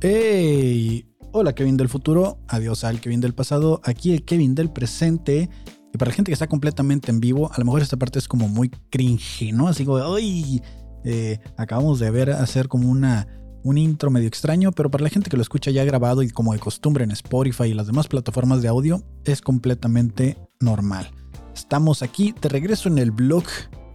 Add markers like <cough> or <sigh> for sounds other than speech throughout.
¡Hey! Hola Kevin del futuro, adiós al Kevin del pasado, aquí el Kevin del presente. Y para la gente que está completamente en vivo, a lo mejor esta parte es como muy cringe, ¿no? Así como, ¡ay! Eh, acabamos de ver hacer como una, un intro medio extraño, pero para la gente que lo escucha ya grabado y como de costumbre en Spotify y las demás plataformas de audio, es completamente normal. Estamos aquí de regreso en el blog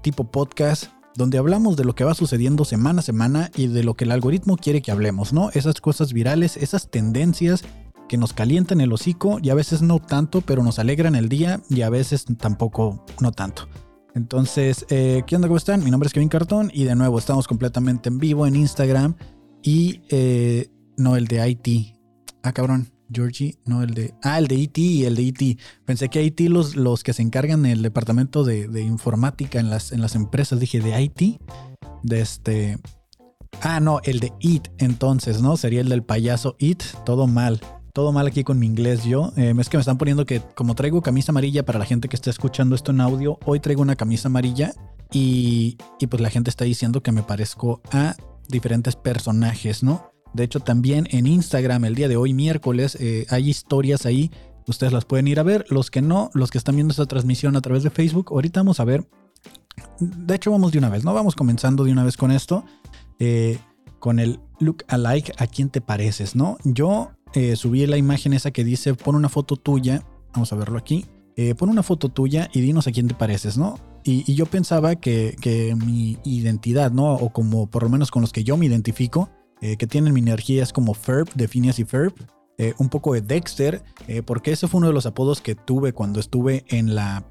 tipo podcast donde hablamos de lo que va sucediendo semana a semana y de lo que el algoritmo quiere que hablemos, ¿no? Esas cosas virales, esas tendencias que nos calientan el hocico y a veces no tanto, pero nos alegran el día y a veces tampoco no tanto. Entonces, eh, ¿qué onda? ¿Cómo están? Mi nombre es Kevin Cartón y de nuevo estamos completamente en vivo en Instagram y eh, no el de IT. Ah, cabrón. Georgie, no el de. Ah, el de IT, el de IT. Pensé que IT, los, los que se encargan en el departamento de, informática en las, en las empresas, dije de IT, de este. Ah, no, el de IT, entonces, ¿no? Sería el del payaso IT, todo mal. Todo mal aquí con mi inglés yo. Eh, es que me están poniendo que como traigo camisa amarilla para la gente que está escuchando esto en audio, hoy traigo una camisa amarilla y, y pues la gente está diciendo que me parezco a diferentes personajes, ¿no? De hecho, también en Instagram el día de hoy, miércoles, eh, hay historias ahí. Ustedes las pueden ir a ver. Los que no, los que están viendo esta transmisión a través de Facebook, ahorita vamos a ver. De hecho, vamos de una vez, ¿no? Vamos comenzando de una vez con esto. Eh, con el look alike, ¿a quién te pareces, no? Yo eh, subí la imagen esa que dice, pon una foto tuya. Vamos a verlo aquí. pon una foto tuya y dinos a quién te pareces, ¿no? Y, yo pensaba que, que, mi identidad, ¿no? O como por lo menos con los que yo me identifico, eh, que tienen mi energía es como Ferb, de Phineas y Ferb. Eh, un poco de Dexter, eh, porque ese fue uno de los apodos que tuve cuando estuve en la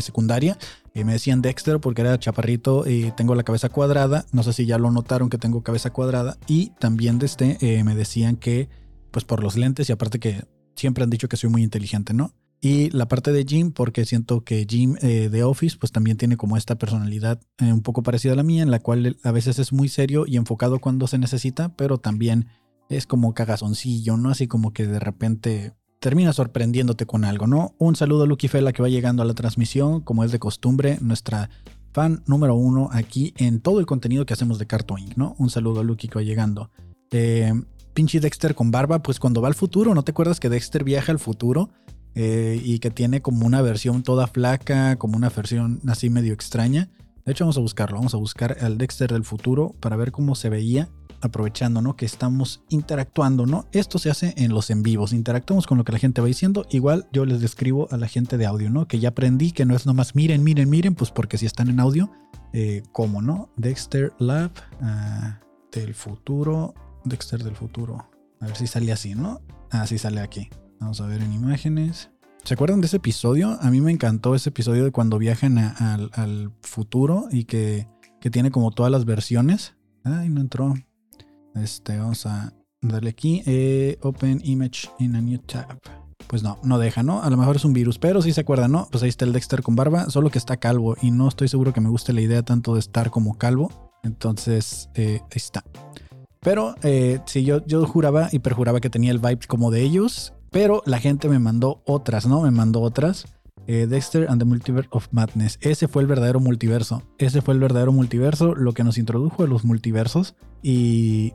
secundaria. me decían Dexter porque era chaparrito y tengo la cabeza cuadrada. No sé si ya lo notaron que tengo cabeza cuadrada. Y también desde me decían que, pues por los lentes y aparte que siempre han dicho que soy muy inteligente, ¿no? Y la parte de Jim, porque siento que Jim eh, de Office, pues también tiene como esta personalidad eh, un poco parecida a la mía, en la cual a veces es muy serio y enfocado cuando se necesita, pero también es como cagazoncillo, ¿no? Así como que de repente termina sorprendiéndote con algo, ¿no? Un saludo a Lucky Fela que va llegando a la transmisión, como es de costumbre, nuestra fan número uno aquí en todo el contenido que hacemos de Cartoon Inc., ¿no? Un saludo a Lucky que va llegando. Eh, pinche Dexter con barba, pues cuando va al futuro, ¿no te acuerdas que Dexter viaja al futuro? Eh, y que tiene como una versión toda flaca, como una versión así medio extraña. De hecho, vamos a buscarlo, vamos a buscar al Dexter del futuro para ver cómo se veía, aprovechando, ¿no? Que estamos interactuando, ¿no? Esto se hace en los en vivos, interactuamos con lo que la gente va diciendo. Igual yo les describo a la gente de audio, ¿no? Que ya aprendí que no es nomás miren, miren, miren, pues porque si están en audio, eh, ¿cómo, no? Dexter Lab ah, del futuro, Dexter del futuro. A ver si sale así, ¿no? Ah, sale aquí. Vamos a ver en imágenes. ¿Se acuerdan de ese episodio? A mí me encantó ese episodio de cuando viajan al futuro y que, tiene como todas las versiones. Ay, no entró. Este, vamos a darle aquí. Eh, open image in a new tab. Pues no, no deja, ¿no? A lo mejor es un virus, pero si se acuerdan, ¿no? Pues ahí está el Dexter con barba, solo que está calvo y no estoy seguro que me guste la idea tanto de estar como calvo. Entonces, eh, ahí está. Pero eh, sí, yo, yo juraba y perjuraba que tenía el vibe como de ellos pero la gente me mandó otras, ¿no? Me mandó otras. Eh, Dexter and the Multiverse of Madness. Ese fue el verdadero multiverso. Ese fue el verdadero multiverso, lo que nos introdujo a los multiversos. Y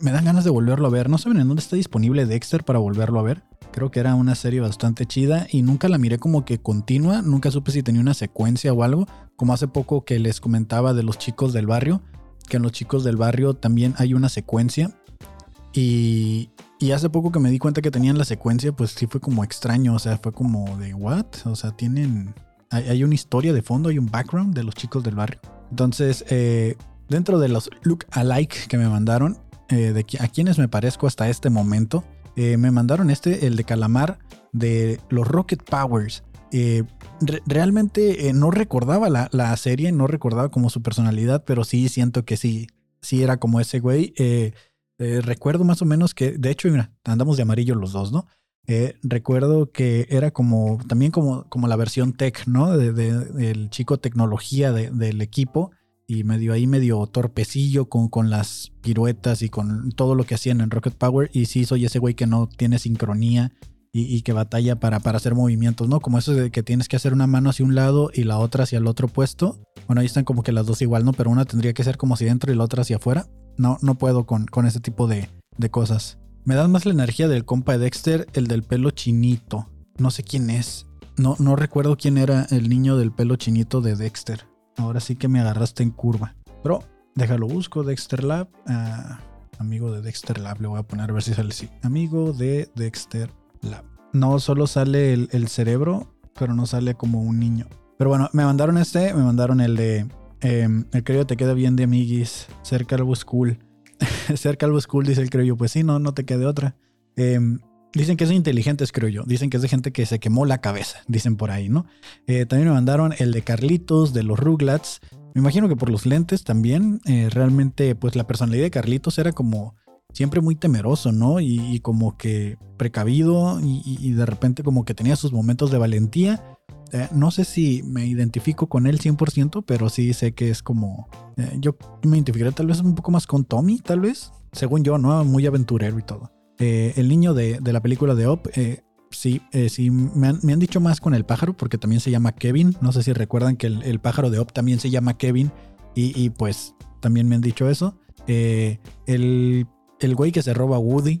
me dan ganas de volverlo a ver. No saben en dónde está disponible Dexter para volverlo a ver. Creo que era una serie bastante chida y nunca la miré como que continua. Nunca supe si tenía una secuencia o algo. Como hace poco que les comentaba de los chicos del barrio. Que en los chicos del barrio también hay una secuencia. Y, y hace poco que me di cuenta que tenían la secuencia, pues sí fue como extraño, o sea, fue como de what? O sea, tienen... Hay, una historia de fondo, hay un background de los chicos del barrio. Entonces, eh, dentro de los look alike que me mandaron, eh, de a quienes me parezco hasta este momento, eh, me mandaron este, el de Calamar, de los Rocket Powers. realmente no recordaba la, la, serie, no recordaba como su personalidad, pero sí siento que sí, sí era como ese güey. Eh, recuerdo más o menos que, de hecho, mira, andamos de amarillo los dos, ¿no? Eh, recuerdo que era como, también como, como la versión tech, ¿no? De, del chico tecnología del equipo y medio ahí medio torpecillo con, con las piruetas y con todo lo que hacían en Rocket Power. Y sí, soy ese güey que no tiene sincronía y, que batalla para, para, hacer movimientos, ¿no? Como eso de que tienes que hacer una mano hacia un lado y la otra hacia el otro puesto. Bueno, ahí están como que las dos igual, ¿no? Pero una tendría que ser como hacia dentro y la otra hacia afuera. No, no puedo con, con ese tipo de, cosas. Me das más la energía del compa de Dexter, el del pelo chinito. No sé quién es. No, no recuerdo quién era el niño del pelo chinito de Dexter. Ahora sí que me agarraste en curva. Pero déjalo busco, Dexter Lab. Ah, amigo de Dexter Lab, le voy a poner a ver si sale así. Amigo de Dexter Lab. No, solo sale el, cerebro, pero no sale como un niño. Pero bueno, me mandaron este, me mandaron el de... Em, el creo te queda bien de amiguis. Cerca Calvo School. Cerca <laughs> Calvo School dice el creo. Pues sí, no, no te quede otra. Eh, Dicen que es inteligentes, creo yo. Dicen que es de gente que se quemó la cabeza, dicen por ahí, ¿no? Eh, también me mandaron el de Carlitos, de los Ruglats. Me imagino que por los lentes también. Eh, realmente, pues la personalidad de Carlitos era como siempre muy temeroso, ¿no? Y, como que precavido y, de repente como que tenía sus momentos de valentía. Eh, no sé si me identifico con él 100%, pero sí sé que es como... yo me identificaré tal vez un poco más con Tommy, tal vez. Según yo, ¿no? Muy aventurero y todo. Eh, el niño de, la película de Op, eh, sí, eh, sí me han, dicho más con el pájaro, porque también se llama Kevin. No sé si recuerdan que el, pájaro de Op también se llama Kevin, y, pues también me han dicho eso. el, el güey que se roba Woody,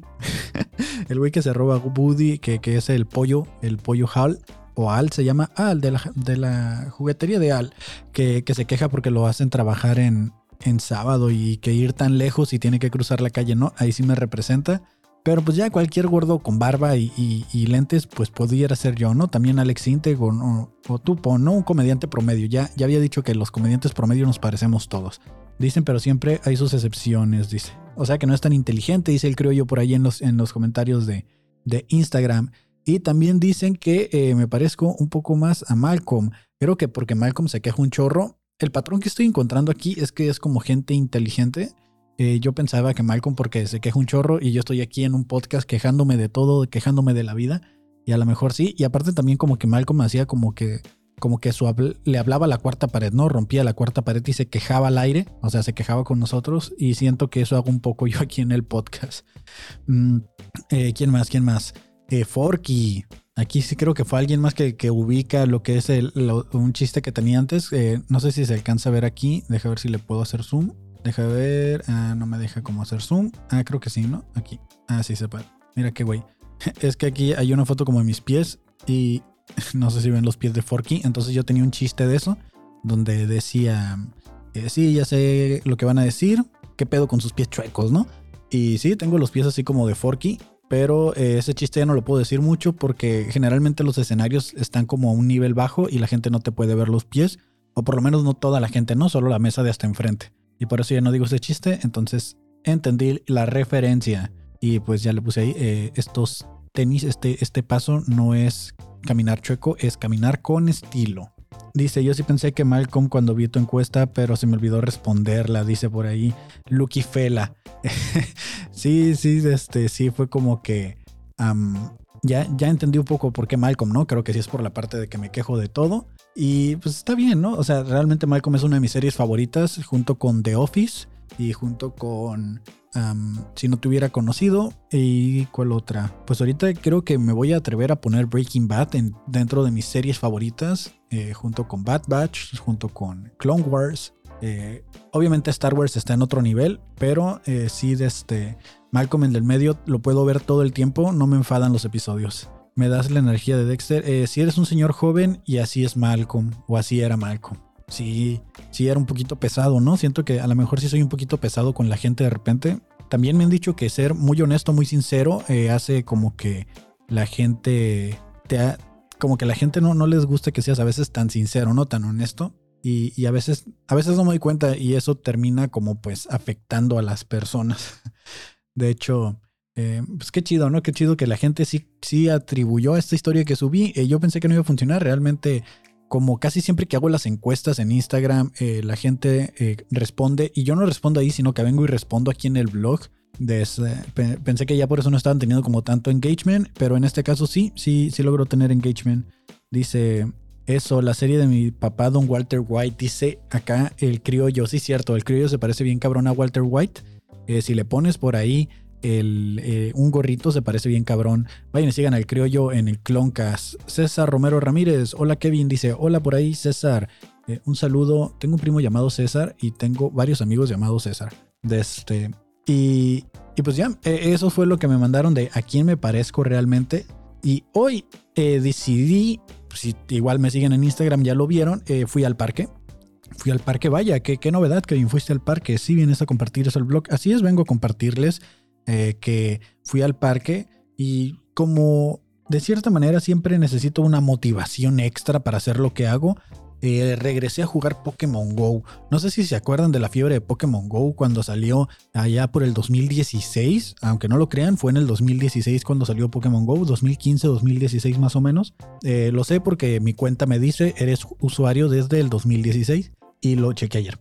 <laughs> el güey que se roba Woody, que, es el pollo, el pollo Hal, o Al se llama Al, de la, de la juguetería de Al, que, se queja porque lo hacen trabajar en, en sábado y que ir tan lejos y tiene que cruzar la calle, ¿no? Ahí sí me representa. Pero pues ya cualquier gordo con barba y, lentes, pues pudiera ser yo, ¿no? También Alex Integ o, o, Tupo, ¿no? Un comediante promedio. Ya, ya había dicho que los comediantes promedio nos parecemos todos. Dicen, pero siempre hay sus excepciones, dice. O sea que no es tan inteligente, dice el creo yo por ahí en los, en los comentarios de, de Instagram. Y también dicen que eh, me parezco un poco más a Malcolm. Creo que porque Malcolm se queja un chorro. El patrón que estoy encontrando aquí es que es como gente inteligente eh, yo pensaba que Malcolm porque se queja un chorro y yo estoy aquí en un podcast quejándome de todo, quejándome de la vida. Y a lo mejor sí. Y aparte también como que Malcolm hacía como que como que su le hablaba la cuarta pared, ¿no? Rompía la cuarta pared y se quejaba al aire, o sea, se quejaba con nosotros y siento que eso hago un poco <laughs> yo aquí en el podcast. Mm, eh, ¿Quién más? ¿Quién más? Eh, Forky. Aquí sí creo que fue alguien más que, ubica lo que es el, un chiste que tenía antes. no sé si se alcanza a ver aquí. Deja ver si le puedo hacer zoom. Deja ver. Ah, no me deja como hacer zoom. Ah, creo que sí, ¿no? Aquí. Ah, sí se puede. Mira qué güey. <laughs> Es que aquí hay una foto como de mis pies y <laughs> no sé si ven los pies de Forky. Entonces yo tenía un chiste de eso donde decía, eh, sí, ya sé lo que van a decir. ¿Qué pedo con sus pies chuecos, no? Y sí, tengo los pies así como de Forky. Pero eh, ese chiste ya no lo puedo decir mucho porque generalmente los escenarios están como a un nivel bajo y la gente no te puede ver los pies. O por lo menos no toda la gente, no solo la mesa de hasta enfrente. Y por eso ya no digo ese chiste. Entonces entendí la referencia. Y pues ya le puse ahí. Eh, estos tenis, este, este paso no es caminar chueco, es caminar con estilo. Dice, yo sí pensé que Malcolm cuando vi tu encuesta, pero se me olvidó responderla, dice por ahí, Lucky Fela. <laughs> sí, sí, este, sí, fue como que ya, ya entendí un poco por qué Malcolm, ¿no? Creo que sí es por la parte de que me quejo de todo. Y pues está bien, ¿no? O sea, realmente Malcolm es una de mis series favoritas junto con The Office y junto con Si no te hubiera conocido y cuál otra. Pues ahorita creo que me voy a atrever a poner Breaking Bad en, dentro de mis series favoritas eh, junto con Bad Batch, junto con Clone Wars. Eh, obviamente Star Wars está en otro nivel, pero eh, sí de este Malcolm en el medio lo puedo ver todo el tiempo, no me enfadan los episodios me das la energía de Dexter. Eh, si eres un señor joven y así es Malcolm, o así era Malcolm. Sí, sí era un poquito pesado, ¿no? Siento que a lo mejor sí soy un poquito pesado con la gente de repente. También me han dicho que ser muy honesto, muy sincero, eh, hace como que la gente te como que la gente no, no les gusta que seas a veces tan sincero, no tan honesto. Y, y, a veces, a veces no me doy cuenta y eso termina como pues afectando a las personas. <laughs> De hecho, eh, pues qué chido, ¿no? Qué chido que la gente sí, sí atribuyó a esta historia que subí. Eh, yo pensé que no iba a funcionar. Realmente, como casi siempre que hago las encuestas en Instagram, eh, la gente responde. Y yo no respondo ahí, sino que vengo y respondo aquí en el blog. pensé que ya por eso no estaban teniendo como tanto engagement. Pero en este caso sí, sí, sí logró tener engagement. Dice. Eso, la serie de mi papá, Don Walter White, dice acá el criollo. Sí, cierto, el criollo se parece bien cabrón a Walter White. si le pones por ahí el, eh, un gorrito se parece bien cabrón. Vayan y sigan al criollo en el Cloncast. César Romero Ramírez. Hola Kevin, dice. Hola por ahí César. Eh, un saludo. Tengo un primo llamado César y tengo varios amigos llamados César. Este, Y, y pues ya, e, eso fue lo que me mandaron de a quién me parezco realmente. Y hoy eh, decidí, si igual me siguen en Instagram, ya lo vieron, eh, fui al parque. Fui al parque, vaya, qué, qué novedad bien fuiste al parque. Si vienes a compartir eso el blog. Así es, vengo a compartirles eh, que fui al parque y como de cierta manera siempre necesito una motivación extra para hacer lo que hago, eh, regresé a jugar Pokémon Go. No sé si se acuerdan de la fiebre de Pokémon Go cuando salió allá por el 2016. Aunque no lo crean, fue en el 2016 cuando salió Pokémon Go, 2015, 2016 más o menos. Eh, lo sé porque mi cuenta me dice, eres usuario desde el 2016 y lo chequé ayer.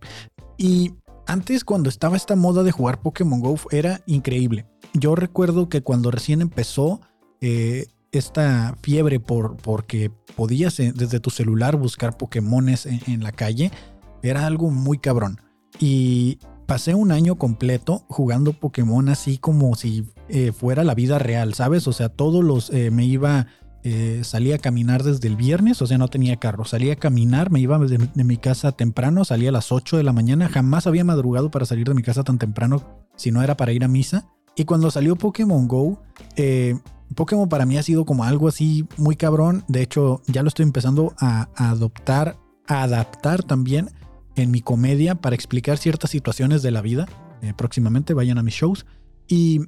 Y antes cuando estaba esta moda de jugar Pokémon Go era increíble. Yo recuerdo que cuando recién empezó... Eh, esta fiebre por porque podías eh, desde tu celular buscar Pokémones en, la calle era algo muy cabrón. Y pasé un año completo jugando Pokémon así como si eh, fuera la vida real, ¿sabes? O sea, todos los me iba, salía a caminar desde el viernes, o sea, no tenía carro, salía a caminar, me iba de, mi casa temprano, salía a las 8 de la mañana, jamás había madrugado para salir de mi casa tan temprano si no era para ir a misa. Y cuando salió Pokémon Go, eh, Pokémon para mí ha sido como algo así muy cabrón. De hecho, ya lo estoy empezando a, adoptar, a adaptar también en mi comedia para explicar ciertas situaciones de la vida. Eh, próximamente vayan a mis shows. Y,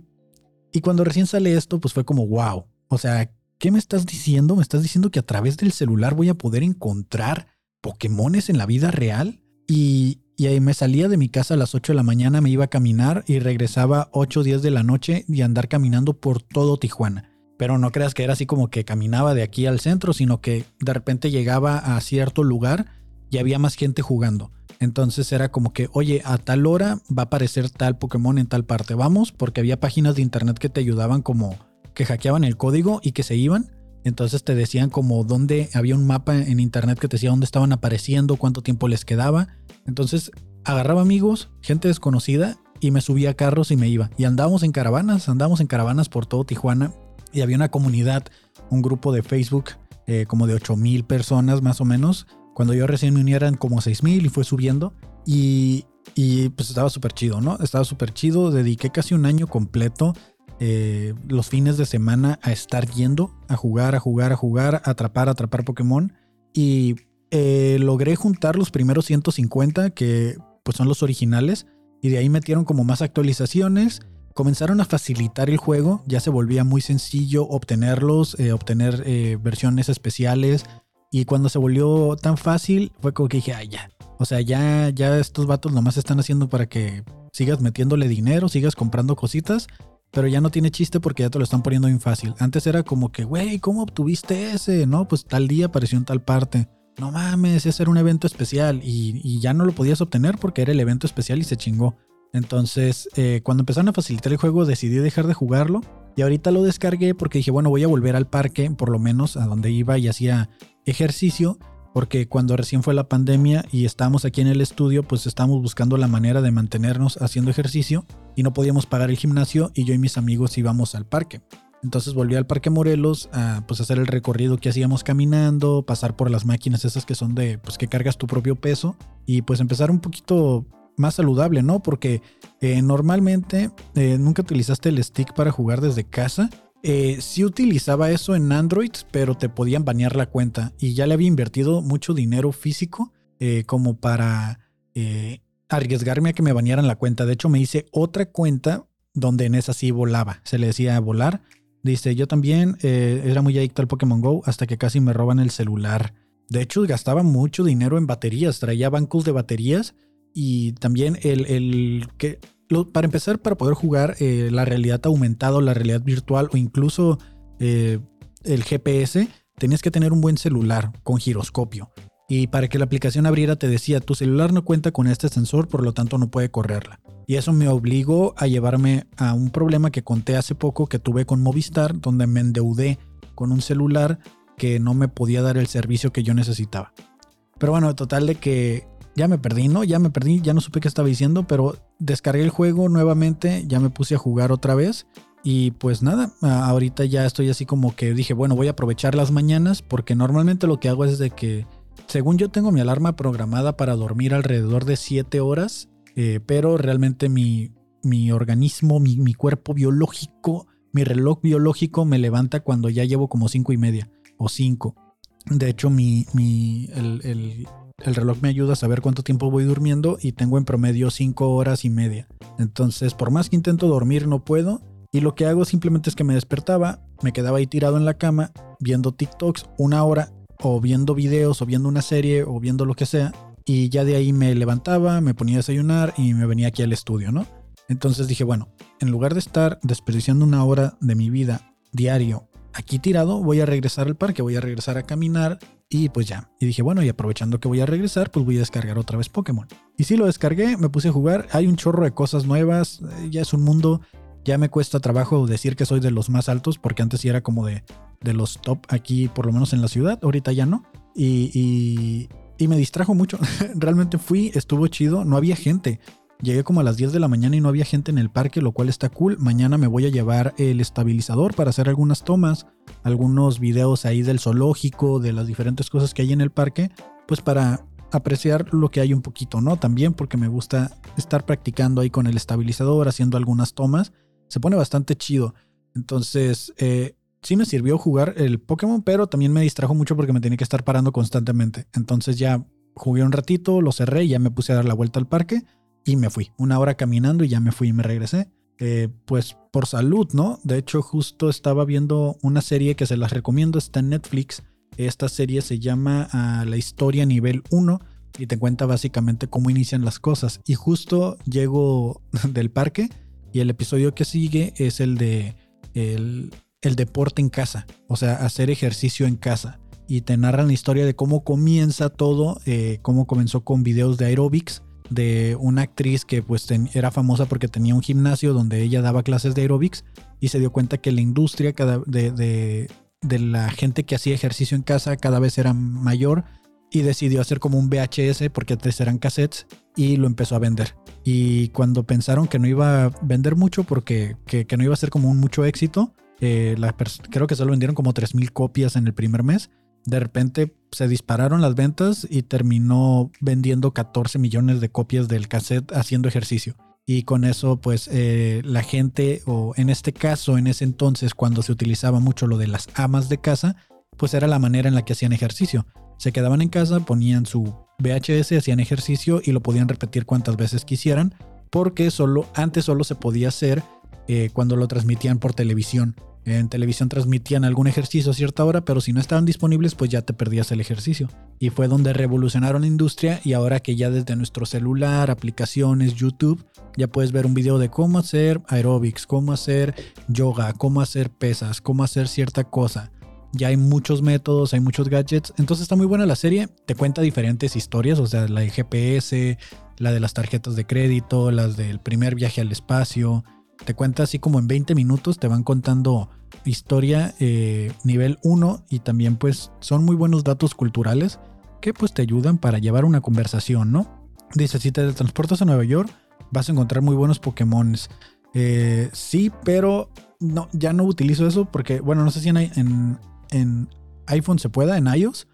y cuando recién sale esto, pues fue como, wow. O sea, ¿qué me estás diciendo? ¿Me estás diciendo que a través del celular voy a poder encontrar Pokémones en la vida real? Y, y me salía de mi casa a las 8 de la mañana, me iba a caminar y regresaba 8 o 10 de la noche y andar caminando por todo Tijuana. Pero no creas que era así como que caminaba de aquí al centro, sino que de repente llegaba a cierto lugar y había más gente jugando. Entonces era como que, oye, a tal hora va a aparecer tal Pokémon en tal parte. Vamos, porque había páginas de internet que te ayudaban como que hackeaban el código y que se iban. Entonces te decían como dónde había un mapa en internet que te decía dónde estaban apareciendo, cuánto tiempo les quedaba. Entonces agarraba amigos, gente desconocida y me subía a carros y me iba. Y andábamos en caravanas, andábamos en caravanas por todo Tijuana y había una comunidad, un grupo de Facebook eh, como de 8 mil personas más o menos. Cuando yo recién me uní eran como 6 mil y fue subiendo. Y, y pues estaba súper chido, ¿no? Estaba súper chido. Dediqué casi un año completo eh, los fines de semana a estar yendo, a jugar, a jugar, a jugar, a atrapar, a atrapar Pokémon. Y eh, logré juntar los primeros 150, que pues son los originales. Y de ahí metieron como más actualizaciones comenzaron a facilitar el juego, ya se volvía muy sencillo obtenerlos, eh, obtener versiones especiales. Y cuando se volvió tan fácil, fue como que dije, ay, ya. O sea, ya, ya estos vatos nomás están haciendo para que sigas metiéndole dinero, sigas comprando cositas, pero ya no tiene chiste porque ya te lo están poniendo bien fácil. Antes era como que, güey, ¿cómo obtuviste ese? No, pues tal día apareció en tal parte. No mames, ese era un evento especial y, ya no lo podías obtener porque era el evento especial y se chingó. Entonces, eh, cuando empezaron a facilitar el juego, decidí dejar de jugarlo. Y ahorita lo descargué porque dije, bueno, voy a volver al parque, por lo menos a donde iba y hacía ejercicio. Porque cuando recién fue la pandemia y estábamos aquí en el estudio, pues estábamos buscando la manera de mantenernos haciendo ejercicio y no podíamos pagar el gimnasio y yo y mis amigos íbamos al parque. Entonces volví al Parque Morelos a pues hacer el recorrido que hacíamos caminando, pasar por las máquinas esas que son de pues que cargas tu propio peso y pues empezar un poquito más saludable, ¿no? Porque eh, normalmente eh, nunca utilizaste el stick para jugar desde casa. Eh, sí utilizaba eso en Android, pero te podían banear la cuenta. Y ya le había invertido mucho dinero físico como para arriesgarme a que me banearan la cuenta. De hecho, me hice otra cuenta donde en esa sí volaba. Se le decía volar. Dice, yo también era muy adicto al Pokémon Go hasta que casi me roban el celular. De hecho, gastaba mucho dinero en baterías. Traía bancos de baterías y también el, que, para empezar, para poder jugar eh, la realidad aumentada la realidad virtual o incluso eh, el GPS, tenías que tener un buen celular con giroscopio. Y para que la aplicación abriera te decía, tu celular no cuenta con este sensor, por lo tanto no puede correrla. Y eso me obligó a llevarme a un problema que conté hace poco que tuve con Movistar, donde me endeudé con un celular que no me podía dar el servicio que yo necesitaba. Pero bueno, total de que ya me perdí, ¿no? Ya me perdí, ya no supe qué estaba diciendo, pero descargué el juego nuevamente, ya me puse a jugar otra vez. Y pues nada, ahorita ya estoy así como que dije, bueno, voy a aprovechar las mañanas porque normalmente lo que hago es de que, según yo tengo mi alarma programada para dormir alrededor de 7 horas, eh, pero realmente mi, mi organismo, mi, mi, cuerpo biológico, mi reloj biológico me levanta cuando ya llevo como cinco y media o cinco. De hecho, mi, mi, el, el, el reloj me ayuda a saber cuánto tiempo voy durmiendo y tengo en promedio cinco horas y media. Entonces, por más que intento dormir, no puedo. Y lo que hago simplemente es que me despertaba, me quedaba ahí tirado en la cama, viendo TikToks una hora, o viendo videos, o viendo una serie, o viendo lo que sea. Y ya de ahí me levantaba, me ponía a desayunar y me venía aquí al estudio, ¿no? Entonces dije, bueno, en lugar de estar desperdiciando una hora de mi vida diario aquí tirado, voy a regresar al parque, voy a regresar a caminar y pues ya. Y dije, bueno, y aprovechando que voy a regresar, pues voy a descargar otra vez Pokémon. Y sí lo descargué, me puse a jugar, hay un chorro de cosas nuevas, eh, ya es un mundo, ya me cuesta trabajo decir que soy de los más altos, porque antes sí era como de, de los top aquí, por lo menos en la ciudad, ahorita ya no. Y, y, y me distrajo mucho, <laughs> realmente fui, estuvo chido, no había gente. Llegué como a las 10 de la mañana y no había gente en el parque, lo cual está cool. Mañana me voy a llevar el estabilizador para hacer algunas tomas, algunos videos ahí del zoológico, de las diferentes cosas que hay en el parque, pues para apreciar lo que hay un poquito, ¿no? También porque me gusta estar practicando ahí con el estabilizador, haciendo algunas tomas. Se pone bastante chido. Entonces, eh, sí me sirvió jugar el Pokémon, pero también me distrajo mucho porque me tenía que estar parando constantemente. Entonces ya jugué un ratito, lo cerré ya me puse a dar la vuelta al parque y me fui. Una hora caminando y ya me fui y me regresé. Eh, pues por salud, ¿no? De hecho, justo estaba viendo una serie que se las recomiendo, está en Netflix. Esta serie se llama ah, La historia nivel 1 y te cuenta básicamente cómo inician las cosas. Y justo llego <laughs> del parque y el episodio que sigue es el de el, deporte en casa, o sea, hacer ejercicio en casa. Y te narran la historia de cómo comienza todo, eh, cómo comenzó con videos de aerobics de una actriz que pues era famosa porque tenía un gimnasio donde ella daba clases de aerobics y se dio cuenta que la industria cada, de, de, de, la gente que hacía ejercicio en casa cada vez era mayor y decidió hacer como un VHS porque antes eran cassettes y lo empezó a vender. Y cuando pensaron que no iba a vender mucho porque que, no iba a ser como un mucho éxito, eh, creo que solo vendieron como 3.000 copias en el primer mes de repente se dispararon las ventas y terminó vendiendo 14 millones de copias del cassette haciendo ejercicio. Y con eso, pues eh, la gente, o en este caso, en ese entonces, cuando se utilizaba mucho lo de las amas de casa, pues era la manera en la que hacían ejercicio. Se quedaban en casa, ponían su VHS, hacían ejercicio y lo podían repetir cuantas veces quisieran, porque solo, antes solo se podía hacer eh, cuando lo transmitían por televisión. En televisión transmitían algún ejercicio a cierta hora, pero si no estaban disponibles, pues ya te perdías el ejercicio. Y fue donde revolucionaron la industria y ahora que ya desde nuestro celular, aplicaciones, YouTube, ya puedes ver un video de cómo hacer aerobics, cómo hacer yoga, cómo hacer pesas, cómo hacer cierta cosa. Ya hay muchos métodos, hay muchos gadgets. Entonces está muy buena la serie. Te cuenta diferentes historias, o sea, la de GPS, la de las tarjetas de crédito, las del primer viaje al espacio, te cuenta así como en 20 minutos, te van contando historia eh, nivel 1 y también pues son muy buenos datos culturales que pues te ayudan para llevar una conversación, ¿no? Dice, si te transportas a Nueva York, vas a encontrar muy buenos Pokémones. Eh, sí, pero no, ya no utilizo eso porque, bueno, no sé si en, en, iPhone se pueda, en iOS.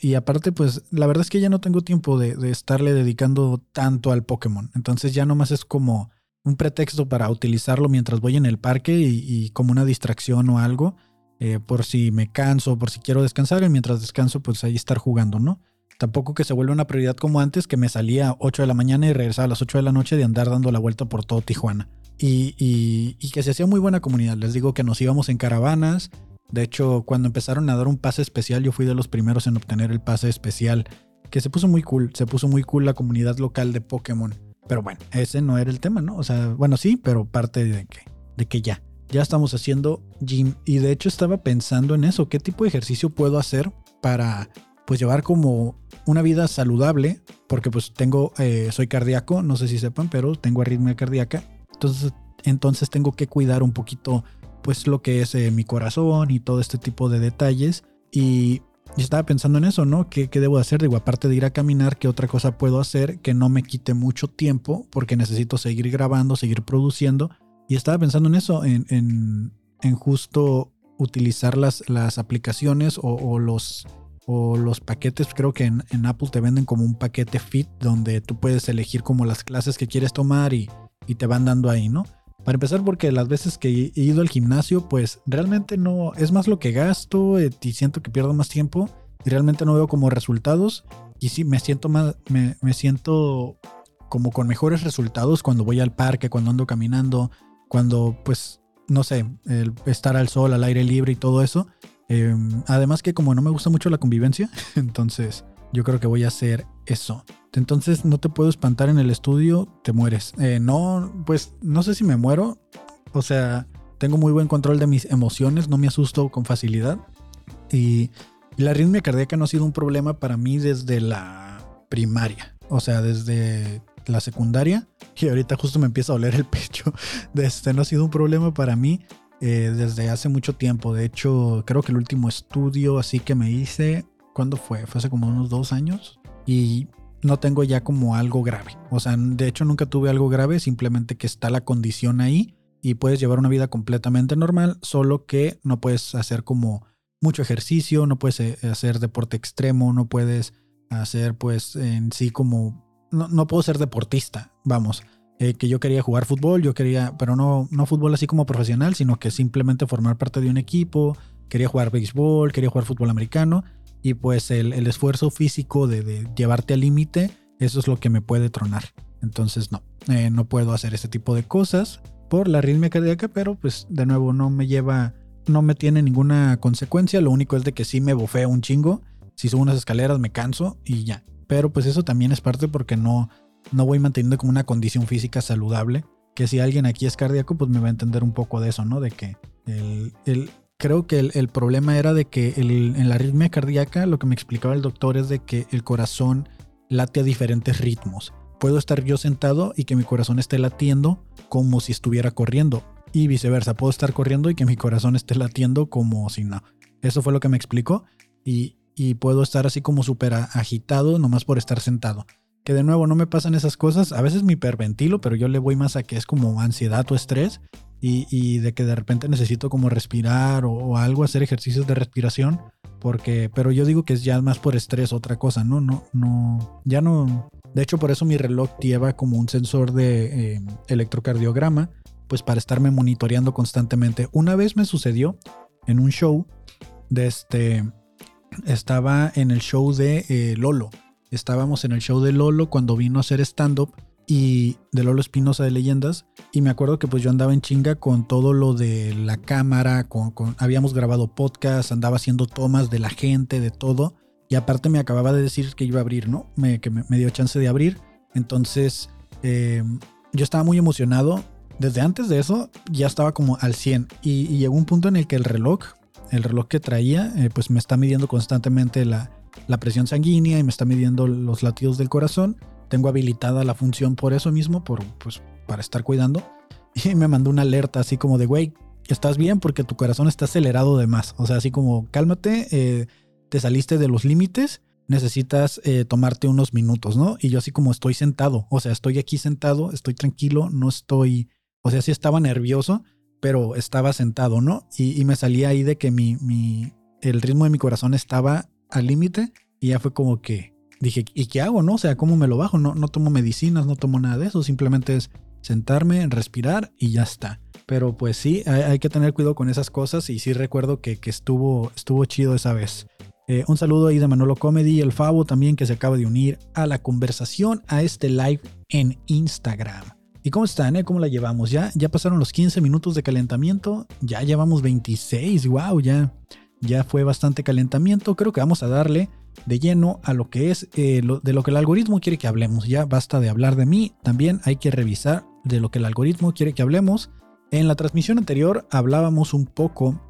Y aparte, pues la verdad es que ya no tengo tiempo de, de estarle dedicando tanto al Pokémon. Entonces ya nomás es como un pretexto para utilizarlo mientras voy en el parque y, como una distracción o algo, eh, por si me canso, por si quiero descansar y mientras descanso pues ahí estar jugando, ¿no? Tampoco que se vuelva una prioridad como antes, que me salía a 8 de la mañana y regresaba a las 8 de la noche de andar dando la vuelta por todo Tijuana. Y, y, que se hacía muy buena comunidad. Les digo que nos íbamos en caravanas. De hecho, cuando empezaron a dar un pase especial, yo fui de los primeros en obtener el pase especial. Que se puso muy cool. Se puso muy cool la comunidad local de Pokémon. Pero bueno, ese no era el tema, ¿no? O sea, bueno, sí, pero parte de que, de que ya. Ya estamos haciendo gym. Y de hecho estaba pensando en eso. ¿Qué tipo de ejercicio puedo hacer para pues llevar como una vida saludable? Porque pues tengo, eh, soy cardíaco, no sé si sepan, pero tengo arritmia cardíaca. Entonces, entonces tengo que cuidar un poquito pues lo que es eh, mi corazón y todo este tipo de detalles. Y estaba pensando en eso, ¿no? ¿Qué, debo hacer? Digo, aparte de ir a caminar, ¿qué otra cosa puedo hacer que no me quite mucho tiempo? Porque necesito seguir grabando, seguir produciendo. Y estaba pensando en eso, en, en, justo utilizar las, las aplicaciones o, los, o los paquetes. Creo que en, en, Apple te venden como un paquete fit donde tú puedes elegir como las clases que quieres tomar y, y te van dando ahí, ¿no? Para empezar, porque las veces que he ido al gimnasio, pues realmente no, es más lo que gasto eh, y siento que pierdo más tiempo y realmente no veo como resultados. Y sí, me siento más, me, siento como con mejores resultados cuando voy al parque, cuando ando caminando, cuando pues, no sé, estar al sol, al aire libre y todo eso. Em, además que como no me gusta mucho la convivencia, <laughs> entonces yo creo que voy a hacer eso. Entonces no te puedo espantar en el estudio, te mueres. Eh, no, pues no sé si me muero. O sea, tengo muy buen control de mis emociones, no me asusto con facilidad. Y la arritmia cardíaca no ha sido un problema para mí desde la primaria. O sea, desde la secundaria. Y ahorita justo me empieza a doler el <laughs> pecho. Este no ha sido un problema para mí eh, desde hace mucho tiempo. De hecho, creo que el último estudio así que me hice, ¿cuándo fue? Fue hace como unos dos años. Y no tengo ya como algo grave. O sea, de hecho nunca tuve algo grave, simplemente que está la condición ahí y puedes llevar una vida completamente normal, solo que no puedes hacer como mucho ejercicio, no puedes eh, hacer deporte extremo, no puedes hacer pues en sí como... No, puedo ser deportista, vamos. Eh, que yo quería jugar fútbol, yo quería, pero no, no fútbol así como profesional, sino que simplemente formar parte de un equipo, quería jugar béisbol, quería jugar fútbol americano y pues el, esfuerzo físico de, llevarte al límite, eso es lo que me puede tronar. Entonces no, eh, no puedo hacer ese tipo de cosas por la arritmia cardíaca, pero pues de nuevo no me lleva, no me tiene ninguna consecuencia, lo único es de que sí me bofeo un chingo, si subo unas escaleras me canso y ya. Pero pues eso también es parte porque no, no voy manteniendo como una condición física saludable, que si alguien aquí es cardíaco pues me va a entender un poco de eso, ¿no? De que el, el, creo que el, problema era de que en la arritmia cardíaca lo que me explicaba el doctor es de que el corazón late a diferentes ritmos. Puedo estar yo sentado y que mi corazón esté latiendo como si estuviera corriendo. Y viceversa, puedo estar corriendo y que mi corazón esté latiendo como si no. Eso fue lo que me explicó. Y, y puedo estar así como súper agitado nomás por estar sentado. Que de nuevo no me pasan esas cosas. A veces me hiperventilo, pero yo le voy más a que es como ansiedad o estrés y, de que de repente necesito como respirar o, algo, hacer ejercicios de respiración, porque, pero yo digo que es ya más por estrés, otra cosa, ¿no? No, no, ya no. De hecho, por eso mi reloj lleva como un sensor de eh, electrocardiograma, pues para estarme monitoreando constantemente. Una vez me sucedió en un show de este, estaba en el show de eh, Lolo. Estábamos en el show de Lolo cuando vino a hacer stand-up y de Lolo Espinosa de Leyendas. Y me acuerdo que pues yo andaba en chinga con todo lo de la cámara, con, habíamos grabado podcast, andaba haciendo tomas de la gente, de todo. Y aparte me acababa de decir que iba a abrir, ¿no? Que me, dio chance de abrir. Entonces eh, yo estaba muy emocionado. Desde antes de eso ya estaba como al 100. Y, llegó un punto en el que el reloj, el reloj que traía, eh, pues me está midiendo constantemente la, la presión sanguínea y me está midiendo los latidos del corazón tengo habilitada la función por eso mismo, por, pues, para estar cuidando. <laughs> Y me mandó una alerta así como de, güey, estás bien porque tu corazón está acelerado de más. O sea, así como, cálmate, eh, te saliste de los límites, necesitas eh, tomarte unos minutos, ¿no? Y yo así como estoy sentado, o sea, estoy aquí sentado, estoy tranquilo, no estoy, o sea, sí estaba nervioso, pero estaba sentado, ¿no? Y, y me salía ahí de que mi, mi, el ritmo de mi corazón estaba al límite y ya fue como que, dije, ¿y qué hago? No, o sea, ¿cómo me lo bajo? No, no tomo medicinas, no tomo nada de eso, simplemente es sentarme, respirar y ya está. Pero pues sí, hay, que tener cuidado con esas cosas y sí recuerdo que, estuvo, estuvo chido esa vez. Eh, un saludo ahí de Manolo Comedy, el Favo también que se acaba de unir a la conversación, a este live en Instagram. ¿Y cómo están? Eh? ¿Cómo la llevamos? ¿Ya? ya pasaron los 15 minutos de calentamiento, ya llevamos 26, wow, ya, ya fue bastante calentamiento. Creo que vamos a darle de lleno a lo que es eh, de lo que el algoritmo quiere que hablemos. Ya basta de hablar de mí, también hay que revisar de lo que el algoritmo quiere que hablemos. En la transmisión anterior hablábamos un poco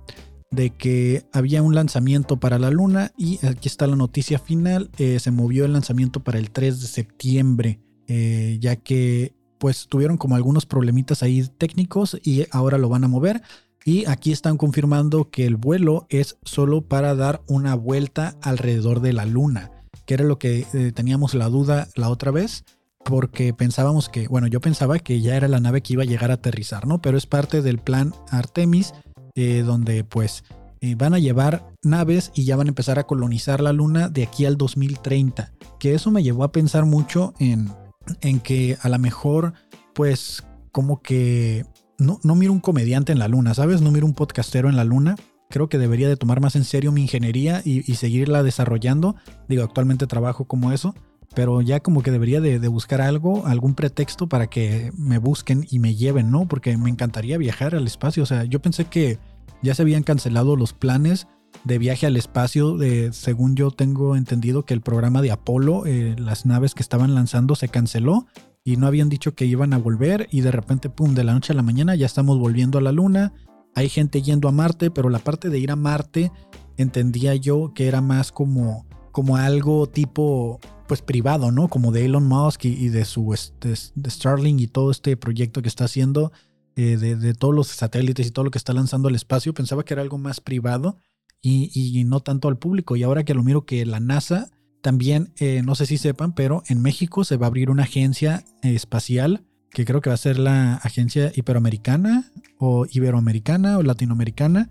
de que había un lanzamiento para la luna y aquí está la noticia final. Eh, se movió el lanzamiento para el 3 de septiembre, eh, ya que pues tuvieron como algunos problemitas ahí técnicos y ahora lo van a mover. Y aquí están confirmando que el vuelo es solo para dar una vuelta alrededor de la luna, que era lo que eh, teníamos la duda la otra vez, porque pensábamos que, bueno, yo pensaba que ya era la nave que iba a llegar a aterrizar, ¿no? Pero es parte del plan Artemis, eh, donde pues eh, van a llevar naves y ya van a empezar a colonizar la luna de aquí al 2030. Que eso me llevó a pensar mucho en, en que a lo mejor, pues como que no, no miro un comediante en la luna, ¿sabes? No miro un podcastero en la luna. Creo que debería de tomar más en serio mi ingeniería y, seguirla desarrollando. Digo, actualmente trabajo como eso, pero ya como que debería de, buscar algo, algún pretexto para que me busquen y me lleven, ¿no? Porque me encantaría viajar al espacio. O sea, yo pensé que ya se habían cancelado los planes de viaje al espacio. De, según yo tengo entendido que el programa de Apolo, eh, las naves que estaban lanzando se canceló y no habían dicho que iban a volver y de repente, pum, de la noche a la mañana ya estamos volviendo a la luna. Hay gente yendo a Marte, pero la parte de ir a Marte entendía yo que era más como, como algo tipo pues privado, ¿no? Como de Elon Musk y, de su este, de Starlink y todo este proyecto que está haciendo eh, de, todos los satélites y todo lo que está lanzando al espacio. Pensaba que era algo más privado y, y no tanto al público. Y ahora que lo miro que la NASA también, eh, no sé si sepan, pero en México se va a abrir una agencia espacial que creo que va a ser la agencia hiperoamericana o iberoamericana o latinoamericana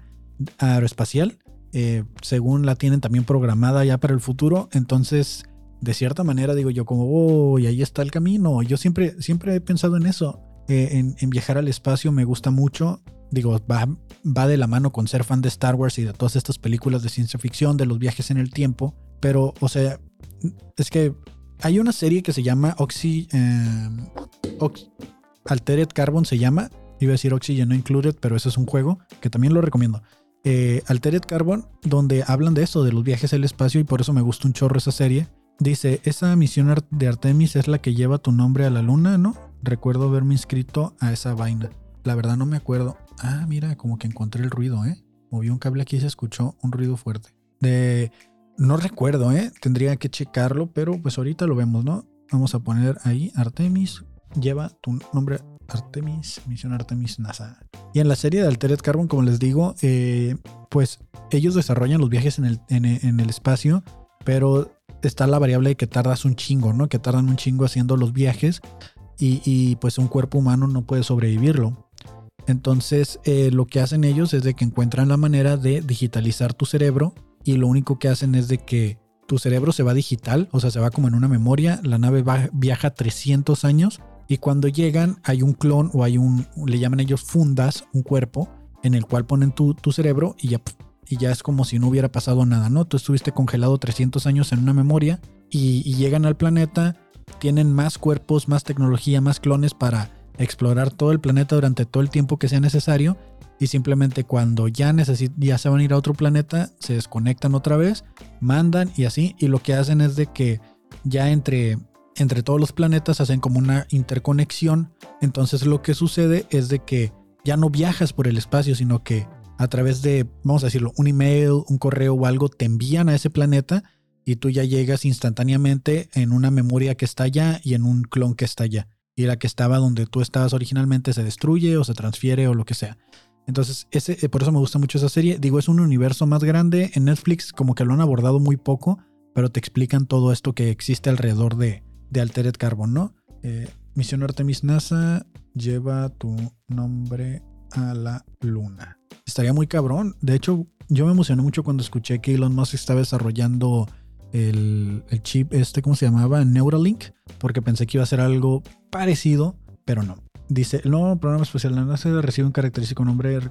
aeroespacial. Eh, según la tienen también programada ya para el futuro. Entonces, de cierta manera digo yo como, oh, y ahí está el camino. Yo siempre, siempre he pensado en eso, eh, en, en, viajar al espacio, me gusta mucho. Digo, va, va de la mano con ser fan de Star Wars y de todas estas películas de ciencia ficción, de los viajes en el tiempo. Pero, o sea, es que hay una serie que se llama Oxy. Em, Altered Carbon se llama. Iba a decir Oxygen no Included, pero eso es un juego que también lo recomiendo. Eh, Altered Carbon, donde hablan de eso, de los viajes al espacio, y por eso me gusta un chorro esa serie. Dice: Esa misión de Artemis es la que lleva tu nombre a la luna, ¿no? Recuerdo haberme inscrito a esa vaina. La verdad no me acuerdo. Ah, mira, como que encontré el ruido, ¿eh? Moví un cable aquí y se escuchó un ruido fuerte. De no recuerdo, ¿eh? Tendría que checarlo, pero pues ahorita lo vemos, ¿no? Vamos a poner ahí Artemis. Lleva tu nombre Artemis, misión Artemis NASA. Y en la serie de Altered Carbon, como les digo, eh, pues ellos desarrollan los viajes en el, en, el espacio, pero está la variable de que tardas un chingo, ¿no? Que tardan un chingo haciendo los viajes y, y pues un cuerpo humano no puede sobrevivirlo. Entonces, eh, lo que hacen ellos es de que encuentran la manera de digitalizar tu cerebro y lo único que hacen es de que tu cerebro se va digital, o sea, se va como en una memoria, la nave viaja 300 años y cuando llegan hay un clon o hay un, le llaman ellos fundas, un cuerpo en el cual ponen tu, tu cerebro y ya, y ya es como si no hubiera pasado nada, ¿no? Tú estuviste congelado 300 años en una memoria y llegan al planeta, tienen más cuerpos, más tecnología, más clones para explorar todo el planeta durante todo el tiempo que sea necesario y simplemente cuando ya, ya se van a ir a otro planeta, se desconectan otra vez, mandan y así, y lo que hacen es de que ya entre, entre todos los planetas hacen como una interconexión, entonces lo que sucede es de que ya no viajas por el espacio, sino que a través de, vamos a decirlo, un email, un correo o algo, te envían a ese planeta y tú ya llegas instantáneamente en una memoria que está allá y en un clon que está allá. Y la que estaba donde tú estabas originalmente se destruye o se transfiere o lo que sea. Entonces, ese, eh, por eso me gusta mucho esa serie. Digo, es un universo más grande. En Netflix como que lo han abordado muy poco, pero te explican todo esto que existe alrededor de, de Altered Carbon, ¿no? Eh, Misión Artemis NASA lleva tu nombre a la luna. Estaría muy cabrón. De hecho, yo me emocioné mucho cuando escuché que Elon Musk estaba desarrollando el, el chip, este, ¿cómo se llamaba? Neuralink, porque pensé que iba a ser algo parecido, pero no. Dice, el nuevo programa especial de la NASA recibe un característico nombre de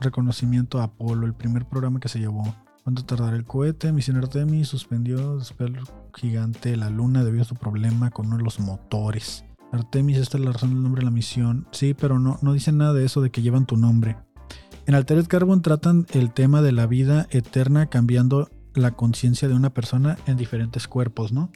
reconocimiento a Apolo, el primer programa que se llevó. ¿Cuánto tardará el cohete? Misión Artemis suspendió el gigante de la luna debido a su problema con uno de los motores. Artemis, esta es la razón del nombre de la misión. Sí, pero no, no dicen nada de eso de que llevan tu nombre. En Altered Carbon tratan el tema de la vida eterna cambiando la conciencia de una persona en diferentes cuerpos, ¿no?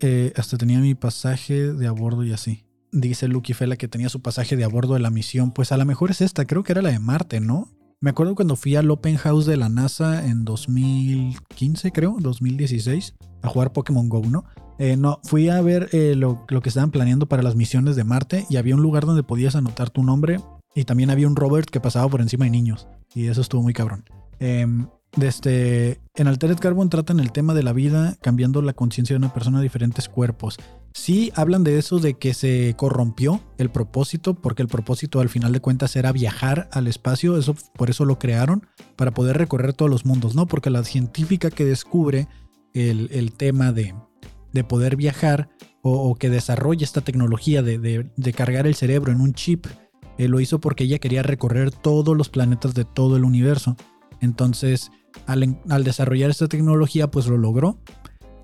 Eh, hasta tenía mi pasaje de a bordo y así dice Lucky Fela que tenía su pasaje de a bordo de la misión, pues a lo mejor es esta, creo que era la de Marte, ¿no? Me acuerdo cuando fui al Open House de la NASA en 2015, creo, 2016, a jugar Pokémon Go, ¿no? Eh, no, fui a ver eh, lo, que estaban planeando para las misiones de Marte y había un lugar donde podías anotar tu nombre y también había un Robert que pasaba por encima de niños y eso estuvo muy cabrón. Eh, desde, en Altered Carbon tratan el tema de la vida cambiando la conciencia de una persona a diferentes cuerpos. Sí hablan de eso, de que se corrompió el propósito, porque el propósito al final de cuentas era viajar al espacio, eso, por eso lo crearon, para poder recorrer todos los mundos, ¿no? Porque la científica que descubre el, tema de, de poder viajar o, que desarrolla esta tecnología de, cargar el cerebro en un chip, eh, lo hizo porque ella quería recorrer todos los planetas de todo el universo. Entonces, al, desarrollar esta tecnología, pues lo logró,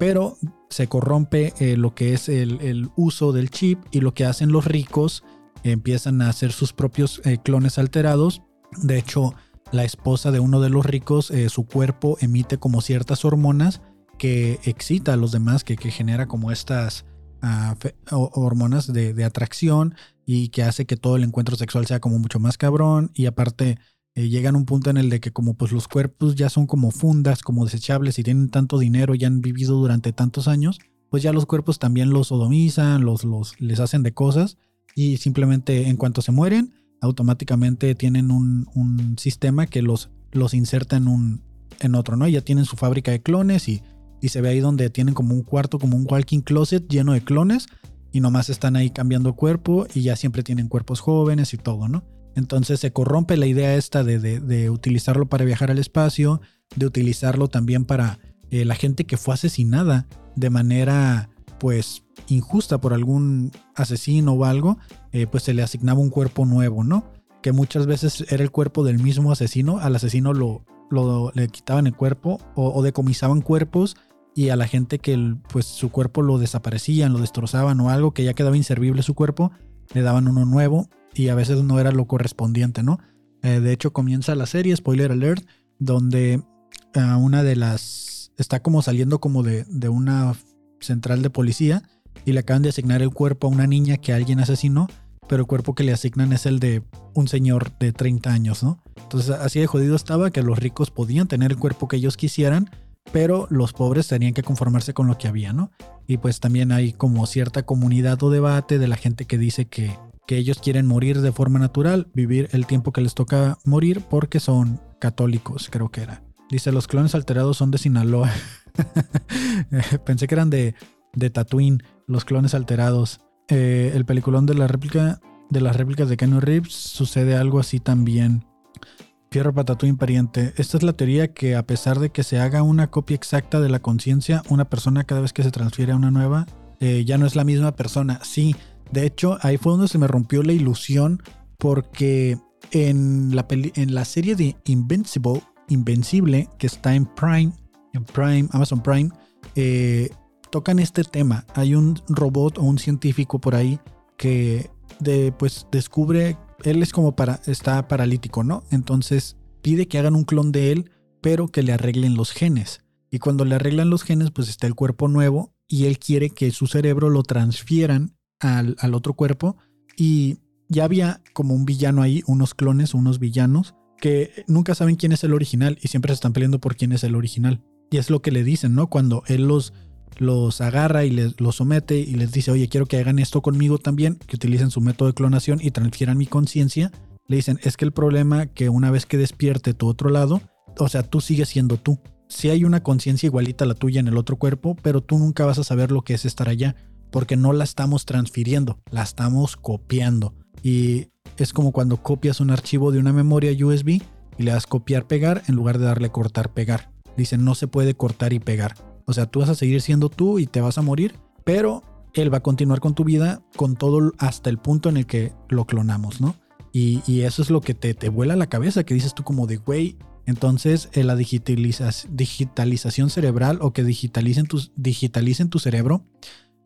pero se corrompe eh, lo que es el, uso del chip y lo que hacen los ricos empiezan a hacer sus propios eh, clones alterados. De hecho, la esposa de uno de los ricos, su cuerpo emite como ciertas hormonas que excita a los demás, que, que genera como estas hormonas de, atracción y que hace que todo el encuentro sexual sea como mucho más cabrón y aparte eh, llegan a un punto en el de que como pues los cuerpos ya son como fundas, como desechables y tienen tanto dinero y han vivido durante tantos años, pues ya los cuerpos también los sodomizan, los, les hacen de cosas y simplemente en cuanto se mueren, automáticamente tienen un, sistema que los, los inserta en un en otro, ¿no? Ya tienen su fábrica de clones y y se ve ahí donde tienen como un cuarto, como un walking closet lleno de clones y nomás están ahí cambiando cuerpo y ya siempre tienen cuerpos jóvenes y todo, ¿no? Entonces se corrompe la idea esta de, utilizarlo para viajar al espacio, de utilizarlo también para eh, la gente que fue asesinada de manera pues injusta por algún asesino o algo, eh, pues se le asignaba un cuerpo nuevo, ¿no? Que muchas veces era el cuerpo del mismo asesino, al asesino lo, lo le quitaban el cuerpo o, o decomisaban cuerpos y a la gente que pues su cuerpo lo desaparecían, lo destrozaban o algo que ya quedaba inservible su cuerpo, le daban uno nuevo y a veces no era lo correspondiente, ¿no? Eh, de hecho comienza la serie, spoiler alert, donde eh, una de las está como saliendo como de, de una central de policía y le acaban de asignar el cuerpo a una niña que alguien asesinó, pero el cuerpo que le asignan es el de un señor de 30 años, ¿no? Entonces así de jodido estaba que los ricos podían tener el cuerpo que ellos quisieran pero los pobres tenían que conformarse con lo que había, ¿no? Y pues también hay como cierta comunidad o debate de la gente que dice que, que ellos quieren morir de forma natural, vivir el tiempo que les toca morir porque son católicos, creo que era. Dice, los clones alterados son de Sinaloa. <laughs> Pensé que eran de, de Tatooine, los clones alterados. Eh, el peliculón de la réplica de las réplicas de Keanu Reeves sucede algo así también. Fierro Patatúin pariente. Esta es la teoría que a pesar de que se haga una copia exacta de la conciencia, una persona cada vez que se transfiere a una nueva, eh, ya no es la misma persona. Sí, de hecho, ahí fue donde se me rompió la ilusión porque en la, en la serie de Invincible, Invencible, que está en Prime, en Prime, Amazon Prime, eh, tocan este tema. Hay un robot o un científico por ahí que pues descubre él es como para, está paralítico, ¿no? Entonces pide que hagan un clon de él, pero que le arreglen los genes. Y cuando le arreglan los genes, pues está el cuerpo nuevo y él quiere que su cerebro lo transfieran al, otro cuerpo. Y ya había como un villano ahí, unos clones, unos villanos, que nunca saben quién es el original y siempre se están peleando por quién es el original. Y es lo que le dicen, ¿no? Cuando él los los agarra y les, los somete y les dice, oye, quiero que hagan esto conmigo también, que utilicen su método de clonación y transfieran mi conciencia, le dicen, es que el problema que una vez que despierte tu otro lado, o sea, tú sigues siendo tú. Si hay una conciencia igualita a la tuya en el otro cuerpo, pero tú nunca vas a saber lo que es estar allá, porque no la estamos transfiriendo, la estamos copiando. Y es como cuando copias un archivo de una memoria USB y le das copiar pegar en lugar de darle cortar pegar. Dicen, no se puede cortar y pegar o sea, tú vas a seguir siendo tú y te vas a morir, pero él va a continuar con tu vida con todo hasta el punto en el que lo clonamos, ¿no? Y, eso es lo que te, te, vuela la cabeza, que dices tú como de, güey, entonces eh, la digitalización cerebral o que digitalicen tu, digitalicen tu cerebro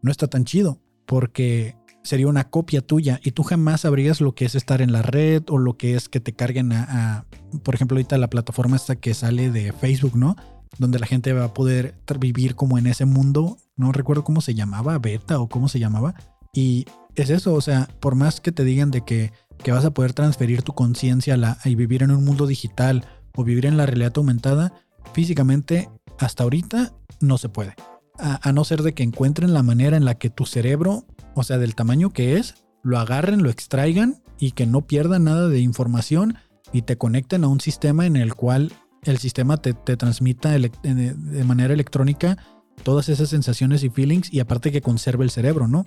no está tan chido, porque sería una copia tuya y tú jamás sabrías lo que es estar en la red o lo que es que te carguen a, por ejemplo, ahorita la plataforma esta que sale de Facebook, ¿no? donde la gente va a poder vivir como en ese mundo, no recuerdo cómo se llamaba, beta o cómo se llamaba, y es eso, o sea, por más que te digan de que, que vas a poder transferir tu conciencia y vivir en un mundo digital o vivir en la realidad aumentada, físicamente hasta ahorita no se puede. A, no ser de que encuentren la manera en la que tu cerebro, o sea, del tamaño que es, lo agarren, lo extraigan y que no pierdan nada de información y te conecten a un sistema en el cual el sistema te, transmita de manera electrónica todas esas sensaciones y feelings y aparte que conserve el cerebro, ¿no?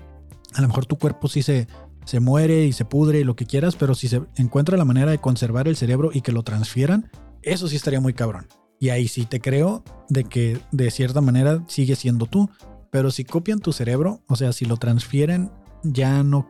A lo mejor tu cuerpo sí se, se muere y se pudre y lo que quieras, pero si se encuentra la manera de conservar el cerebro y que lo transfieran, eso sí estaría muy cabrón. Y ahí sí te creo de que de cierta manera sigue siendo tú. Pero si copian tu cerebro, o sea, si lo transfieren, ya no,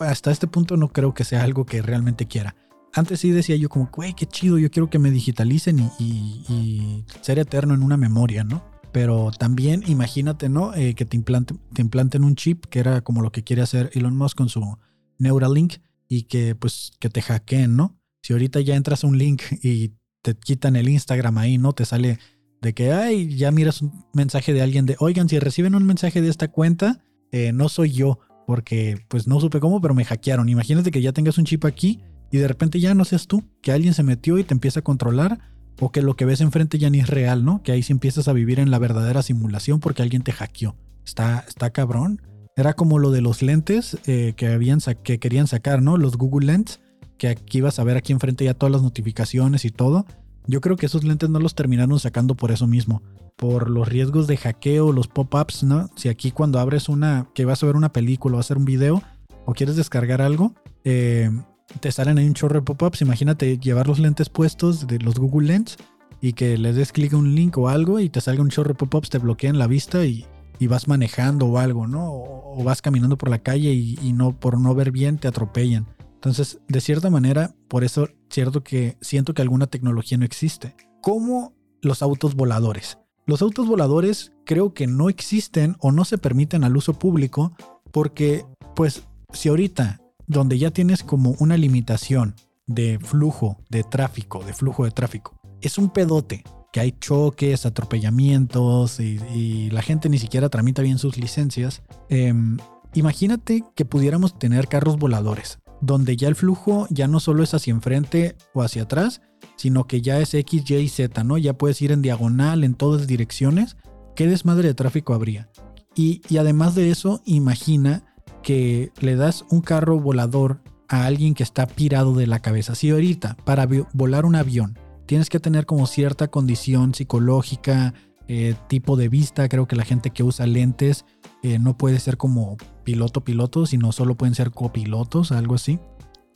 hasta este punto no creo que sea algo que realmente quiera. Antes sí decía yo como, güey, qué chido, yo quiero que me digitalicen y, ser eterno en una memoria, ¿no? Pero también imagínate, ¿no? Eh, que te, te implanten un chip, que era como lo que quiere hacer Elon Musk con su Neuralink, y que pues que te hackeen, ¿no? Si ahorita ya entras a un link y te quitan el Instagram ahí, ¿no? Te sale de que, ay, ya miras un mensaje de alguien de, oigan, si reciben un mensaje de esta cuenta, eh, no soy yo, porque pues no supe cómo, pero me hackearon. Imagínate que ya tengas un chip aquí y de repente ya no seas tú, que alguien se metió y te empieza a controlar, o que lo que ves enfrente ya ni es real, ¿no? Que ahí sí empiezas a vivir en la verdadera simulación porque alguien te hackeó. Está, está cabrón. Era como lo de los lentes eh, que, habían que querían sacar, ¿no? Los Google Lens, que aquí ibas a ver aquí enfrente ya todas las notificaciones y todo. Yo creo que esos lentes no los terminaron sacando por eso mismo, por los riesgos de hackeo, los pop-ups, ¿no? Si aquí cuando abres una, que vas a ver una película o a hacer un video o quieres descargar algo, eh, te salen ahí un chorro de pop-ups. Imagínate llevar los lentes puestos de los Google Lens y que le des clic a un link o algo y te salga un chorro de pop-ups, te bloquean la vista y, vas manejando o algo, ¿no? O, vas caminando por la calle y, y, no por no ver bien te atropellan. Entonces, de cierta manera, por eso cierto que siento que alguna tecnología no existe. Como los autos voladores. Los autos voladores creo que no existen o no se permiten al uso público porque, pues, si ahorita, donde ya tienes como una limitación de flujo de tráfico, de flujo de tráfico, es un pedote, que hay choques, atropellamientos y, la gente ni siquiera tramita bien sus licencias. Em, imagínate que pudiéramos tener carros voladores donde ya el flujo ya no solo es hacia enfrente o hacia atrás, sino que ya es X, Y y Z, ¿no? Ya puedes ir en diagonal en todas direcciones. ¿Qué desmadre de tráfico habría? Y, además de eso, imagina que le das un carro volador a alguien que está pirado de la cabeza. Si ahorita para volar un avión tienes que tener como cierta condición psicológica, eh, tipo de vista, creo que la gente que usa lentes eh, no puede ser como piloto piloto, sino solo pueden ser copilotos, algo así.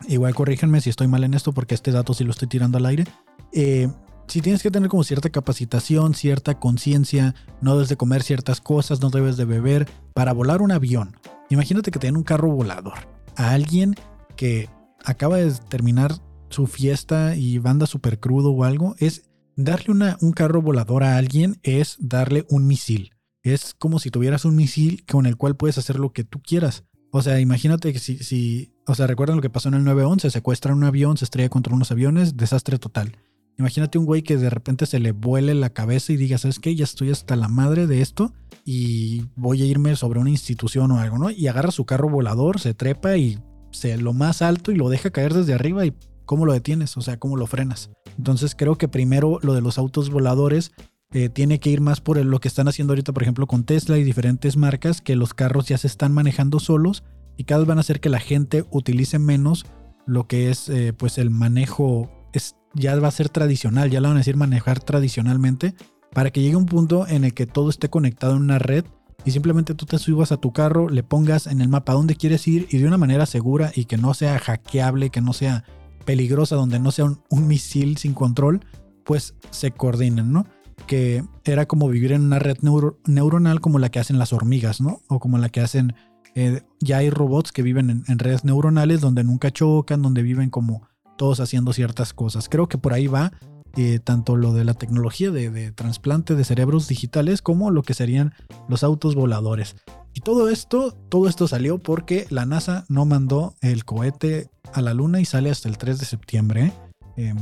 Igual corríjanme si estoy mal en esto porque este dato sí lo estoy tirando al aire. Eh, si tienes que tener como cierta capacitación, cierta conciencia, no debes de comer ciertas cosas, no debes de beber para volar un avión. Imagínate que te un carro volador a alguien que acaba de terminar su fiesta y banda súper crudo o algo, es darle un carro volador a alguien, es darle un misil es como si tuvieras un misil con el cual puedes hacer lo que tú quieras. O sea, imagínate que si, si o sea, recuerdan lo que pasó en el 911, secuestran un avión, se estrella contra unos aviones, desastre total. Imagínate un güey que de repente se le vuele la cabeza y diga, ¿sabes qué? Ya estoy hasta la madre de esto y voy a irme sobre una institución o algo, ¿no? Y agarra su carro volador, se trepa y se lo más alto y lo deja caer desde arriba y ¿cómo lo detienes? O sea, ¿cómo lo frenas? Entonces creo que primero lo de los autos voladores eh, tiene que ir más por lo que están haciendo ahorita, por ejemplo, con Tesla y diferentes marcas, que los carros ya se están manejando solos y cada vez van a hacer que la gente utilice menos lo que es eh, pues el manejo, es, ya va a ser tradicional, ya lo van a decir manejar tradicionalmente, para que llegue un punto en el que todo esté conectado en una red y simplemente tú te subas a tu carro, le pongas en el mapa dónde quieres ir y de una manera segura y que no sea hackeable, que no sea peligrosa, donde no sea un, un misil sin control, pues se coordinen, ¿no? Que era como vivir en una red neuronal como la que hacen las hormigas, ¿no? O como la que hacen, eh, ya hay robots que viven en, redes neuronales donde nunca chocan, donde viven como todos haciendo ciertas cosas. Creo que por ahí va eh, tanto lo de la tecnología de, trasplante de cerebros digitales como lo que serían los autos voladores. Y todo esto, todo esto salió porque la NASA no mandó el cohete a la Luna y sale hasta el 3 de septiembre. Em,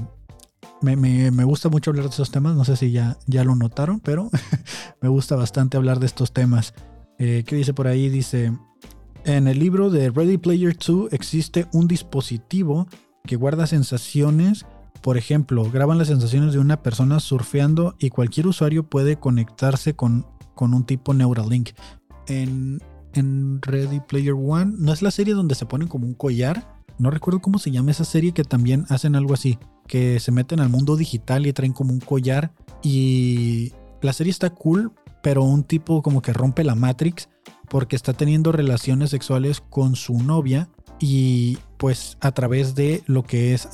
me, gusta mucho hablar de esos temas, no sé si ya, ya lo notaron, pero <laughs> me gusta bastante hablar de estos temas. Eh, ¿Qué dice por ahí? Dice, en el libro de Ready Player 2 existe un dispositivo que guarda sensaciones. Por ejemplo, graban las sensaciones de una persona surfeando y cualquier usuario puede conectarse con, con un tipo Neuralink. En, en Ready Player One, ¿no es la serie donde se ponen como un collar? No recuerdo cómo se llama esa serie que también hacen algo así que se meten al mundo digital y traen como un collar. Y la serie está cool, pero un tipo como que rompe la Matrix porque está teniendo relaciones sexuales con su novia y pues a través de lo que es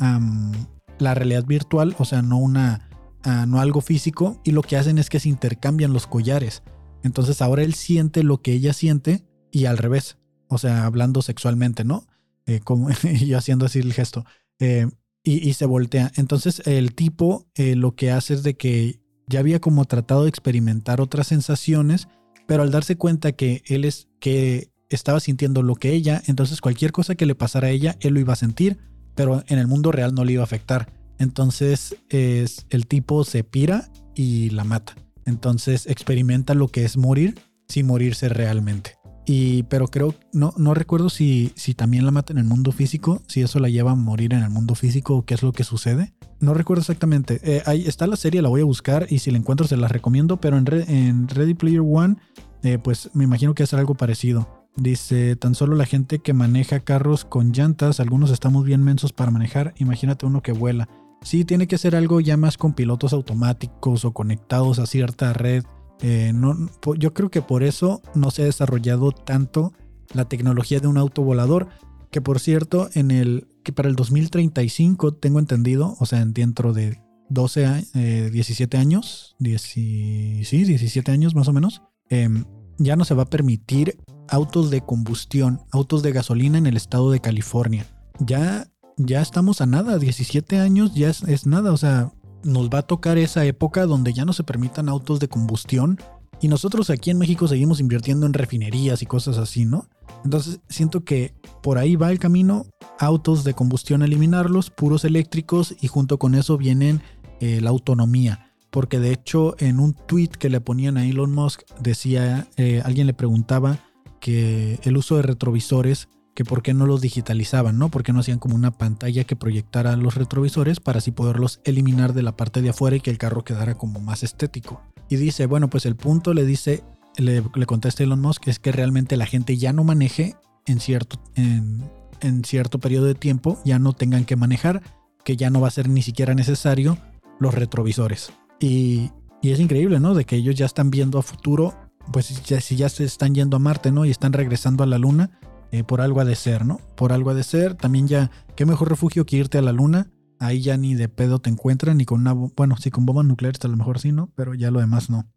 la realidad virtual, o sea, no una, ah, no algo físico, y lo que hacen es que se intercambian los collares. Entonces ahora él siente lo que ella siente y al revés. O sea, hablando sexualmente, ¿no? Eh, como, <laughs> y haciendo así el gesto. Eh, y, se voltea. Entonces el tipo eh, lo que hace es de que ya había como tratado de experimentar otras sensaciones, pero al darse cuenta que él es que estaba sintiendo lo que ella, entonces cualquier cosa que le pasara a ella, él lo iba a sentir, pero en el mundo real no le iba a afectar. Entonces es, el tipo se pira y la mata. Entonces experimenta lo que es morir sin morirse realmente. Y, pero creo, no, no recuerdo si, si también la mata en el mundo físico, si eso la lleva a morir en el mundo físico o qué es lo que sucede. No recuerdo exactamente. Eh, ahí está la serie, la voy a buscar y si la encuentro se la recomiendo, pero en, en Ready Player One, eh, pues me imagino que es algo parecido. Dice, tan solo la gente que maneja carros con llantas, algunos estamos bien mensos para manejar, imagínate uno que vuela. Sí, tiene que ser algo ya más con pilotos automáticos o conectados a cierta red. Eh, no, yo creo que por eso no se ha desarrollado tanto la tecnología de un auto volador, que por cierto, en el que para el 2035 tengo entendido, o sea, dentro de 12 eh, 17 años, sí, 17 años más o menos, em, ya no se va a permitir autos de combustión, autos de gasolina en el estado de California. Ya ya estamos a nada, 17 años ya es, nada, o sea, nos va a tocar esa época donde ya no se permitan autos de combustión y nosotros aquí en México seguimos invirtiendo en refinerías y cosas así, ¿no? Entonces siento que por ahí va el camino, autos de combustión eliminarlos, puros eléctricos y junto con eso vienen eh, la autonomía. Porque de hecho en un tweet que le ponían a Elon Musk decía, eh, alguien le preguntaba que el uso de retrovisores que por qué no los digitalizaban, ¿no? Porque no hacían como una pantalla que proyectara los retrovisores para así poderlos eliminar de la parte de afuera y que el carro quedara como más estético. Y dice, bueno, pues el punto le dice, le, contesta Elon Musk, es que realmente la gente ya no maneje en cierto, en, cierto periodo de tiempo, ya no tengan que manejar, que ya no va a ser ni siquiera necesario los retrovisores. Y, y es increíble, ¿no? De que ellos ya están viendo a futuro, pues si ya se están yendo a Marte, ¿no? Y están regresando a la Luna, eh, por algo ha de ser, ¿no? Por algo ha de ser. También ya, qué mejor refugio que irte a la luna. Ahí ya ni de pedo te encuentran, ni con una, bueno, sí, con bomba nuclear a lo mejor sí, ¿no? Pero ya lo demás no.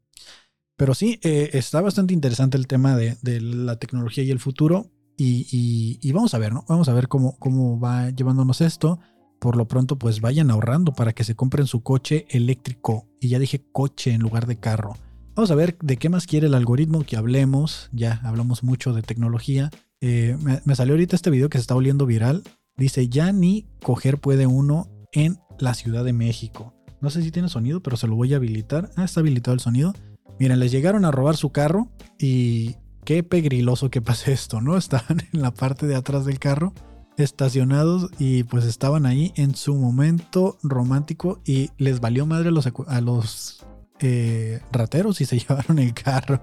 Pero sí, eh, está bastante interesante el tema de, la tecnología y el futuro. Y, vamos a ver, ¿no? Vamos a ver cómo, cómo va llevándonos esto. Por lo pronto, pues vayan ahorrando para que se compren su coche eléctrico. Y ya dije coche en lugar de carro. Vamos a ver de qué más quiere el algoritmo que hablemos. Ya hablamos mucho de tecnología. Eh, me, salió ahorita este video que se está volviendo viral. Dice, ya ni coger puede uno en la Ciudad de México. No sé si tiene sonido, pero se lo voy a habilitar. Ah, está habilitado el sonido. Miren, les llegaron a robar su carro y qué pegriloso que pase esto, ¿no? <laughs> Estaban en la parte de atrás del carro, estacionados y pues estaban ahí en su momento romántico y les valió madre a los, a los eh, rateros y se <laughs> llevaron el carro.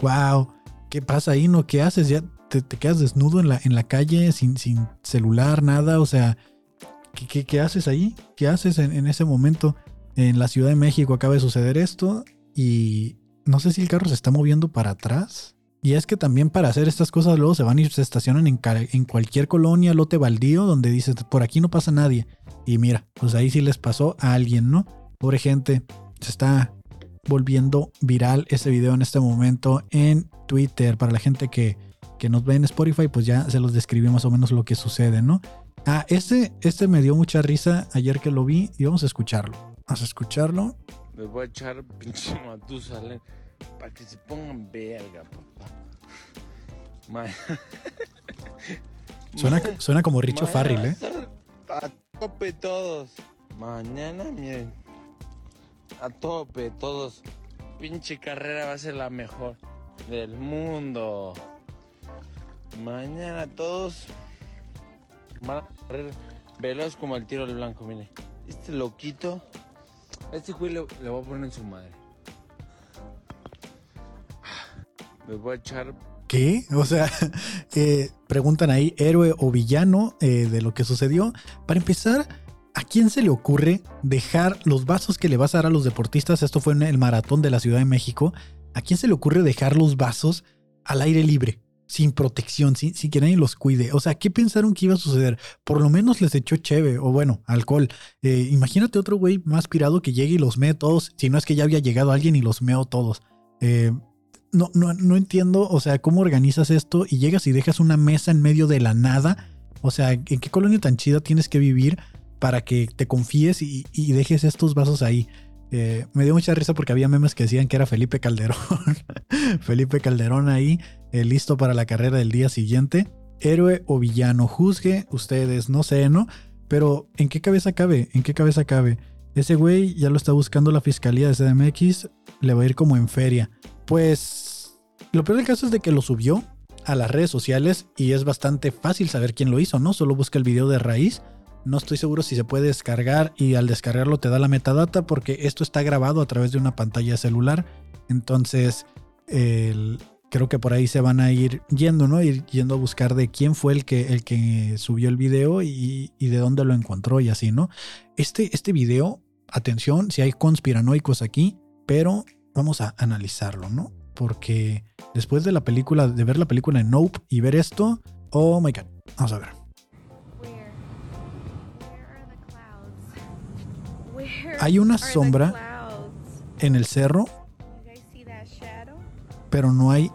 ¡Wow! ¿Qué pasa ahí, no? ¿Qué haces? Ya te, quedas desnudo en la, en la calle sin, sin celular, nada, o sea, ¿qué, qué, haces ahí? ¿Qué haces en, ese momento? En la Ciudad de México acaba de suceder esto y no sé si el carro se está moviendo para atrás. Y es que también para hacer estas cosas luego se van y se estacionan en, en cualquier colonia, lote baldío, donde dices, por aquí no pasa nadie. Y mira, pues ahí sí les pasó a alguien, ¿no? Pobre gente, se está volviendo viral ese video en este momento en Twitter. Para la gente que que nos ve en Spotify, pues ya se los describí más o menos lo que sucede, ¿no? Ah, este, este me dio mucha risa ayer que lo vi y vamos a escucharlo. Vamos a escucharlo. Me voy a echar pinche Matusalén para que se pongan verga, papá. <laughs> Suena, suena como Richo Farrell, ¿eh? A tope todos. Mañana, miren. A tope todos. Pinche carrera va a ser la mejor del mundo. Mañana todos van a correr veloz como el tiro del blanco, mire. Este loquito, este güey le, voy a poner en su madre. Me voy a echar ¿Qué? O sea, <laughs> eh, preguntan ahí, héroe o villano eh, de lo que sucedió. Para empezar, ¿a quién se le ocurre dejar los vasos que le vas a dar a los deportistas? Esto fue en el maratón de la Ciudad de México. ¿A quién se le ocurre dejar los vasos al aire libre? Sin protección, sin, que nadie los cuide. O sea, ¿qué pensaron que iba a suceder? Por lo menos les echó cheve o bueno, alcohol. Eh, imagínate otro güey más pirado que llegue y los mee todos, si no es que ya había llegado alguien y los meó todos. Eh, no, no, no entiendo, o sea, cómo organizas esto y llegas y dejas una mesa en medio de la nada. O sea, ¿en qué colonia tan chida tienes que vivir para que te confíes y, dejes estos vasos ahí? Eh, me dio mucha risa porque había memes que decían que era Felipe Calderón. <laughs> Felipe Calderón ahí, listo para la carrera del día siguiente. Héroe o villano, juzgue ustedes, no sé, ¿no? Pero ¿en qué cabeza cabe? ¿En qué cabeza cabe? Ese güey ya lo está buscando la fiscalía de CDMX, le va a ir como en feria. Pues lo peor del caso es de que lo subió a las redes sociales y es bastante fácil saber quién lo hizo, ¿no? Solo busca el video de raíz. No estoy seguro si se puede descargar y al descargarlo te da la metadata porque esto está grabado a través de una pantalla celular. Entonces, creo que por ahí se van a ir yendo, ¿no? Ir yendo a buscar de quién fue el que, el que subió el video y, de dónde lo encontró y así, ¿no? Este, este video, atención, si hay conspiranoicos aquí, pero vamos a analizarlo, ¿no? Porque después de la película, de ver la película en Nope y ver esto, oh my god, vamos a ver. Hay una sombra en el cerro, pero no hay,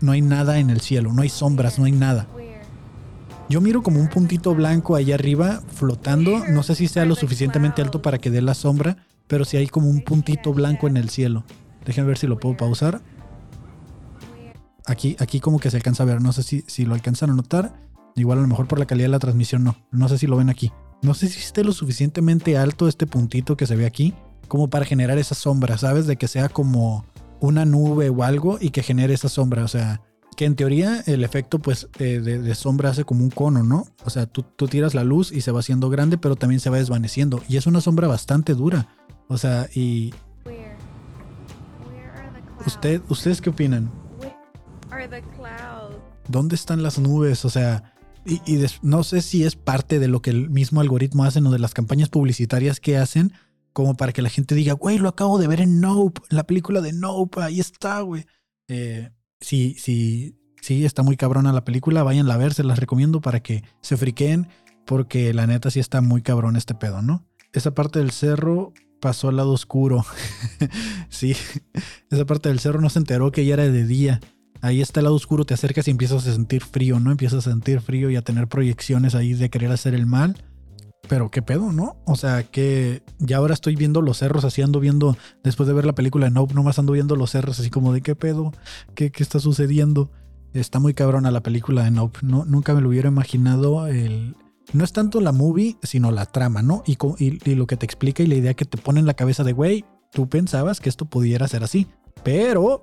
no hay nada en el cielo, no hay sombras, no hay nada. Yo miro como un puntito blanco allá arriba flotando, no sé si sea lo suficientemente alto para que dé la sombra, pero si hay como un puntito blanco en el cielo. Déjenme ver si lo puedo pausar. Aquí, aquí como que se alcanza a ver. No sé si, si lo alcanzan a notar. Igual a lo mejor por la calidad de la transmisión no. No sé si lo ven aquí. No sé si esté lo suficientemente alto este puntito que se ve aquí. Como para generar esa sombra, ¿sabes? De que sea como una nube o algo y que genere esa sombra. O sea, que en teoría el efecto pues de, sombra hace como un cono, ¿no? O sea, tú, tú, tiras la luz y se va haciendo grande, pero también se va desvaneciendo. Y es una sombra bastante dura. O sea, y, ¿Usted, ¿Ustedes qué opinan? ¿Dónde están las nubes? O sea, y, no sé si es parte de lo que el mismo algoritmo hace o de las campañas publicitarias que hacen, como para que la gente diga, güey, lo acabo de ver en Nope, la película de Nope, ahí está, güey. Eh, sí, sí, sí, está muy cabrona la película, váyanla a ver, se las recomiendo para que se friqueen, porque la neta sí está muy cabrón este pedo, ¿no? Esa parte del cerro pasó al lado oscuro. <laughs> sí, esa parte del cerro no se enteró que ya era de día. Ahí está el lado oscuro, te acercas y empiezas a sentir frío, ¿no? Empiezas a sentir frío y a tener proyecciones ahí de querer hacer el mal. Pero qué pedo, ¿no? O sea, que ya ahora estoy viendo los cerros, así ando viendo, después de ver la película de Nope, nomás ando viendo los cerros, así como de qué pedo, qué, qué está sucediendo. Está muy cabrona la película de Nope. No, nunca me lo hubiera imaginado el, no es tanto la movie, sino la trama, ¿no? Y, y, lo que te explica y la idea que te pone en la cabeza de, güey, tú pensabas que esto pudiera ser así, pero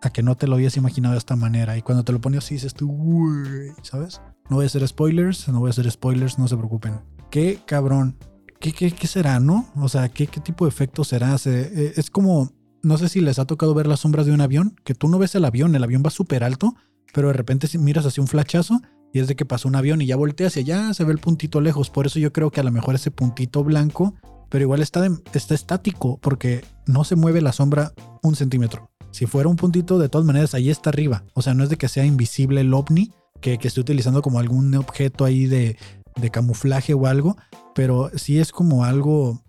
a que no te lo habías imaginado de esta manera. Y cuando te lo pones así, dices tú, güey, ¿sabes? No voy a hacer spoilers, no voy a hacer spoilers, no se preocupen. Qué cabrón. ¿Qué, qué, qué será, no? O sea, ¿qué, qué tipo de efecto será? Eh, es como, no sé si les ha tocado ver las sombras de un avión, que tú no ves el avión, el avión va súper alto, pero de repente miras hacia un flachazo y es de que pasó un avión y ya voltea hacia allá, se ve el puntito lejos. Por eso yo creo que a lo mejor ese puntito blanco, pero igual está, está estático porque no se mueve la sombra un centímetro. Si fuera un puntito, de todas maneras, ahí está arriba. O sea, no es de que sea invisible el ovni, que, que esté utilizando como algún objeto ahí de, de camuflaje o algo, pero sí es como algo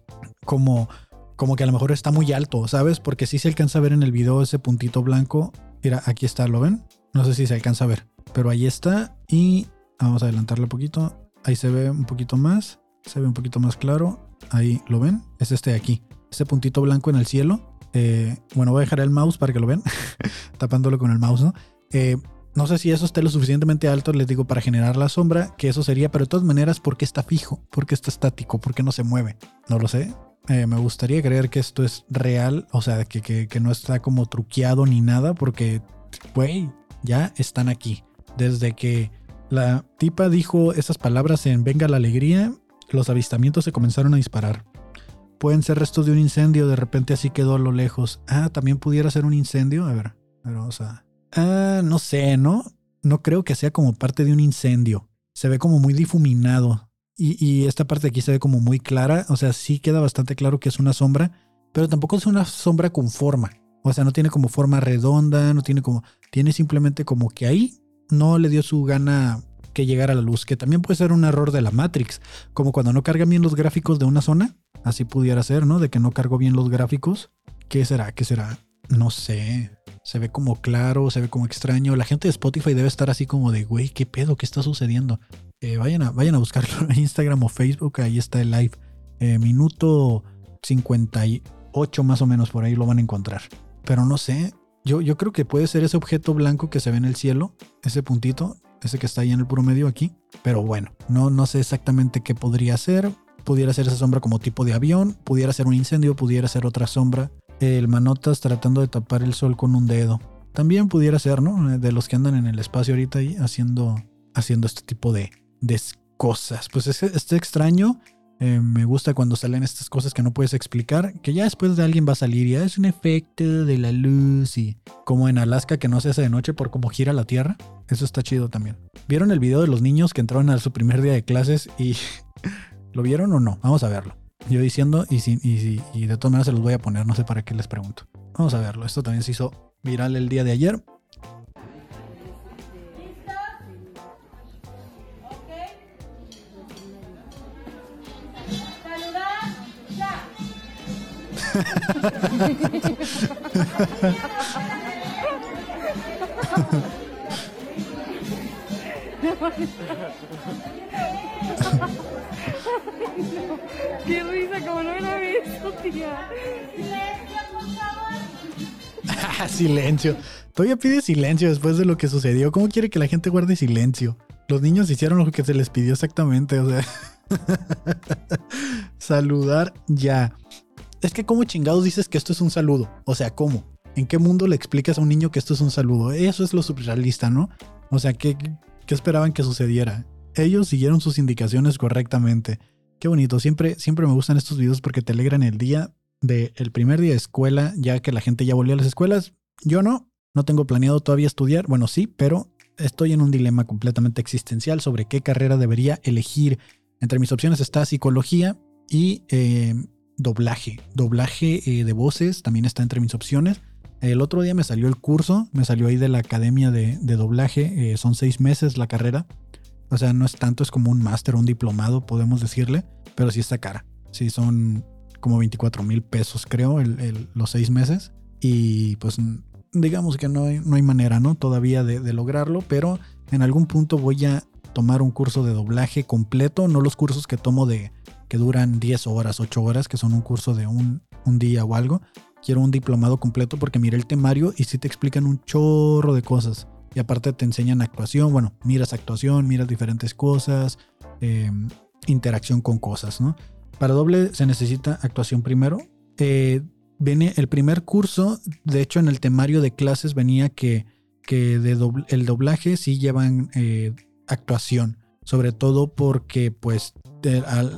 como, como que a lo mejor está muy alto, ¿sabes? Porque sí se alcanza a ver en el video ese puntito blanco. Mira, aquí está, ¿lo ven? No sé si se alcanza a ver. Pero ahí está y vamos a adelantarle un poquito. Ahí se ve un poquito más. Se ve un poquito más claro. Ahí lo ven. Es este de aquí. Este puntito blanco en el cielo. Eh, bueno, voy a dejar el mouse para que lo vean. <laughs> Tapándolo con el mouse, ¿no? Eh, no sé si eso esté lo suficientemente alto, les digo, para generar la sombra, que eso sería, pero de todas maneras, ¿por qué está fijo? ¿Por qué está estático? ¿Por qué no se mueve? No lo sé. Eh, me gustaría creer que esto es real, o sea, que, que, que no está como truqueado ni nada, porque, güey, ya están aquí. Desde que la tipa dijo esas palabras en Venga la Alegría, los avistamientos se comenzaron a disparar. Pueden ser restos de un incendio, de repente así quedó a lo lejos. Ah, también pudiera ser un incendio. A ver, a ver, vamos. Ah, no sé, ¿no? No creo que sea como parte de un incendio. Se ve como muy difuminado. Y, esta parte de aquí se ve como muy clara. O sea, sí queda bastante claro que es una sombra, pero tampoco es una sombra con forma. O sea, no tiene como forma redonda, no tiene como. Tiene simplemente como que ahí no le dio su gana que llegara a la luz, que también puede ser un error de la Matrix, como cuando no carga bien los gráficos de una zona, así pudiera ser, ¿no? De que no cargo bien los gráficos. ¿Qué será? ¿Qué será? No sé, se ve como claro, se ve como extraño. La gente de Spotify debe estar así como de, güey, ¿qué pedo? ¿Qué está sucediendo? Eh, vayan, a, vayan a buscarlo <laughs> en Instagram o Facebook, ahí está el live. Eh, minuto 58 más o menos, por ahí lo van a encontrar. Pero no sé, yo, yo creo que puede ser ese objeto blanco que se ve en el cielo, ese puntito, ese que está ahí en el puro medio aquí. Pero bueno, no, no sé exactamente qué podría ser. Pudiera ser esa sombra como tipo de avión, pudiera ser un incendio, pudiera ser otra sombra. El manotas tratando de tapar el sol con un dedo. También pudiera ser, ¿no? De los que andan en el espacio ahorita ahí haciendo, haciendo este tipo de, de cosas. Pues es, extraño. Eh, me gusta cuando salen estas cosas que no puedes explicar, que ya después de alguien va a salir y ah, es un efecto de la luz y como en Alaska que no se hace de noche por cómo gira la Tierra. Eso está chido también. ¿Vieron el video de los niños que entraron a su primer día de clases y <laughs> lo vieron o no? Vamos a verlo. Yo diciendo y, y, y de todas maneras se los voy a poner, no sé para qué les pregunto. Vamos a verlo. Esto también se hizo viral el día de ayer. <laughs> <laughs> <laughs> <laughs> Qué risa, como no me lo he visto, tía. Silencio, por favor. <laughs> silencio. Todavía pide silencio después de lo que sucedió. ¿Cómo quiere que la gente guarde silencio? Los niños hicieron lo que se les pidió exactamente, o sea. <laughs> Saludar ya. Es que, ¿cómo chingados dices que esto es un saludo? O sea, ¿cómo? ¿En qué mundo le explicas a un niño que esto es un saludo? Eso es lo surrealista, ¿no? O sea, ¿qué, qué esperaban que sucediera? Ellos siguieron sus indicaciones correctamente. Qué bonito. Siempre, siempre me gustan estos videos porque te alegran el día del el primer día de escuela, ya que la gente ya volvió a las escuelas. Yo no, no tengo planeado todavía estudiar. Bueno, sí, pero estoy en un dilema completamente existencial sobre qué carrera debería elegir. Entre mis opciones está psicología y eh, doblaje. Doblaje eh, de voces también está entre mis opciones. El otro día me salió el curso, me salió ahí de la academia de, doblaje. Eh, son seis meses la carrera. O sea, no es tanto, es como un máster, un diplomado, podemos decirle. Pero sí está cara. Sí, son como 24 mil pesos, creo, los seis meses. Y pues digamos que no hay, no hay manera, ¿no? Todavía de, lograrlo. Pero en algún punto voy a tomar un curso de doblaje completo. No los cursos que tomo de, que duran 10 horas, 8 horas, que son un curso de un, día o algo. Quiero un diplomado completo porque miré el temario y sí te explican un chorro de cosas. Y aparte te enseñan actuación, bueno, miras actuación, miras diferentes cosas, em, interacción con cosas, ¿no? Para doble se necesita actuación primero. Eh, viene el primer curso, de hecho en el temario de clases venía que, que el doblaje sí llevan eh, actuación, sobre todo porque pues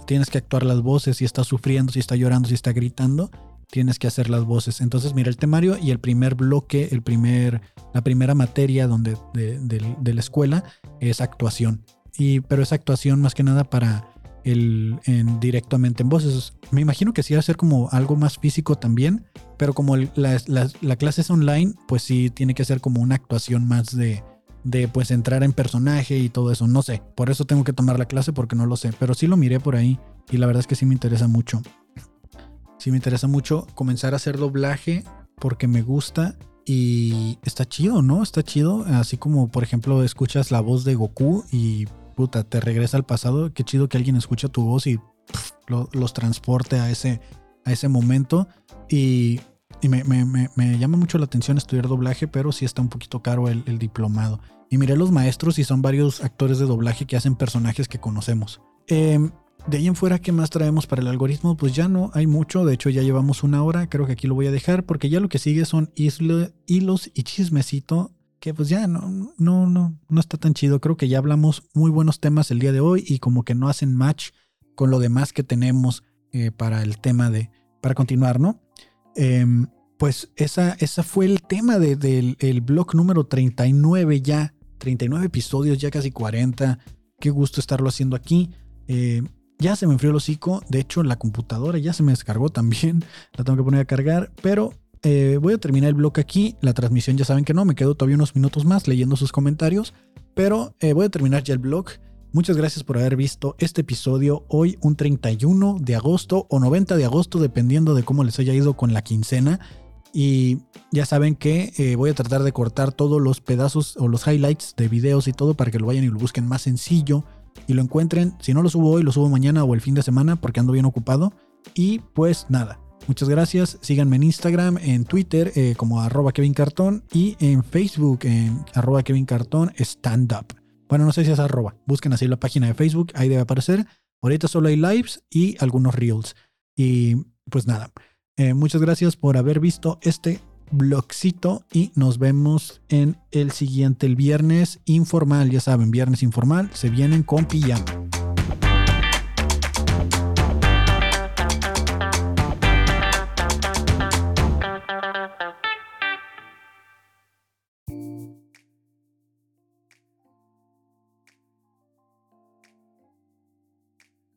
tienes que actuar las voces, si está sufriendo, si está llorando, si está gritando, tienes que hacer las voces. Entonces, mira el temario y el primer bloque, el primer, la primera materia donde, de, la escuela es actuación. Y, pero es actuación más que nada para el en, directamente en voces. Me imagino que sí va a ser como algo más físico también, pero como la, la clase es online, pues sí tiene que ser como una actuación más de, de pues entrar en personaje y todo eso. No sé, por eso tengo que tomar la clase porque no lo sé, pero sí lo miré por ahí y la verdad es que sí me interesa mucho. Sí me interesa mucho comenzar a hacer doblaje porque me gusta y está chido, ¿no? Está chido, así como por ejemplo escuchas la voz de Goku y puta, te regresa al pasado, qué chido que alguien escucha tu voz y los transporte a ese, a ese momento y y me, llama mucho la atención estudiar doblaje, pero sí está un poquito caro el, diplomado. Y miré los maestros y son varios actores de doblaje que hacen personajes que conocemos. Em, de ahí en fuera, ¿qué más traemos para el algoritmo? Pues ya no hay mucho, de hecho ya llevamos una hora, creo que aquí lo voy a dejar, porque ya lo que sigue son hilos y chismecito, que pues ya no, no, no, no está tan chido. Creo que ya hablamos muy buenos temas el día de hoy y como que no hacen match con lo demás que tenemos eh, para el tema de, para continuar, ¿no? Em, pues esa, esa fue el tema del blog número 39 ya. 39 episodios, ya casi 40. Qué gusto estarlo haciendo aquí. Eh, ya se me enfrió el hocico. De hecho, la computadora ya se me descargó también. <laughs> La tengo que poner a cargar. Pero eh, voy a terminar el blog aquí. La transmisión ya saben que no. Me quedo todavía unos minutos más leyendo sus comentarios. Pero eh, voy a terminar ya el blog. Muchas gracias por haber visto este episodio hoy, un 31 de agosto o 90 de agosto, dependiendo de cómo les haya ido con la quincena. Y ya saben que eh, voy a tratar de cortar todos los pedazos o los highlights de videos y todo para que lo vayan y lo busquen más sencillo y lo encuentren. Si no lo subo hoy, lo subo mañana o el fin de semana porque ando bien ocupado. Y pues nada, muchas gracias. Síganme en Instagram, en Twitter eh, como arroba Kevin Cartón y en Facebook en arroba Kevin Cartón Stand Up. Bueno, no sé si es arroba. Busquen así la página de Facebook, ahí debe aparecer. Ahorita solo hay lives y algunos reels. Y pues nada, eh, muchas gracias por haber visto este blogcito y nos vemos en el siguiente, el viernes informal. Ya saben, viernes informal, se vienen con pijama.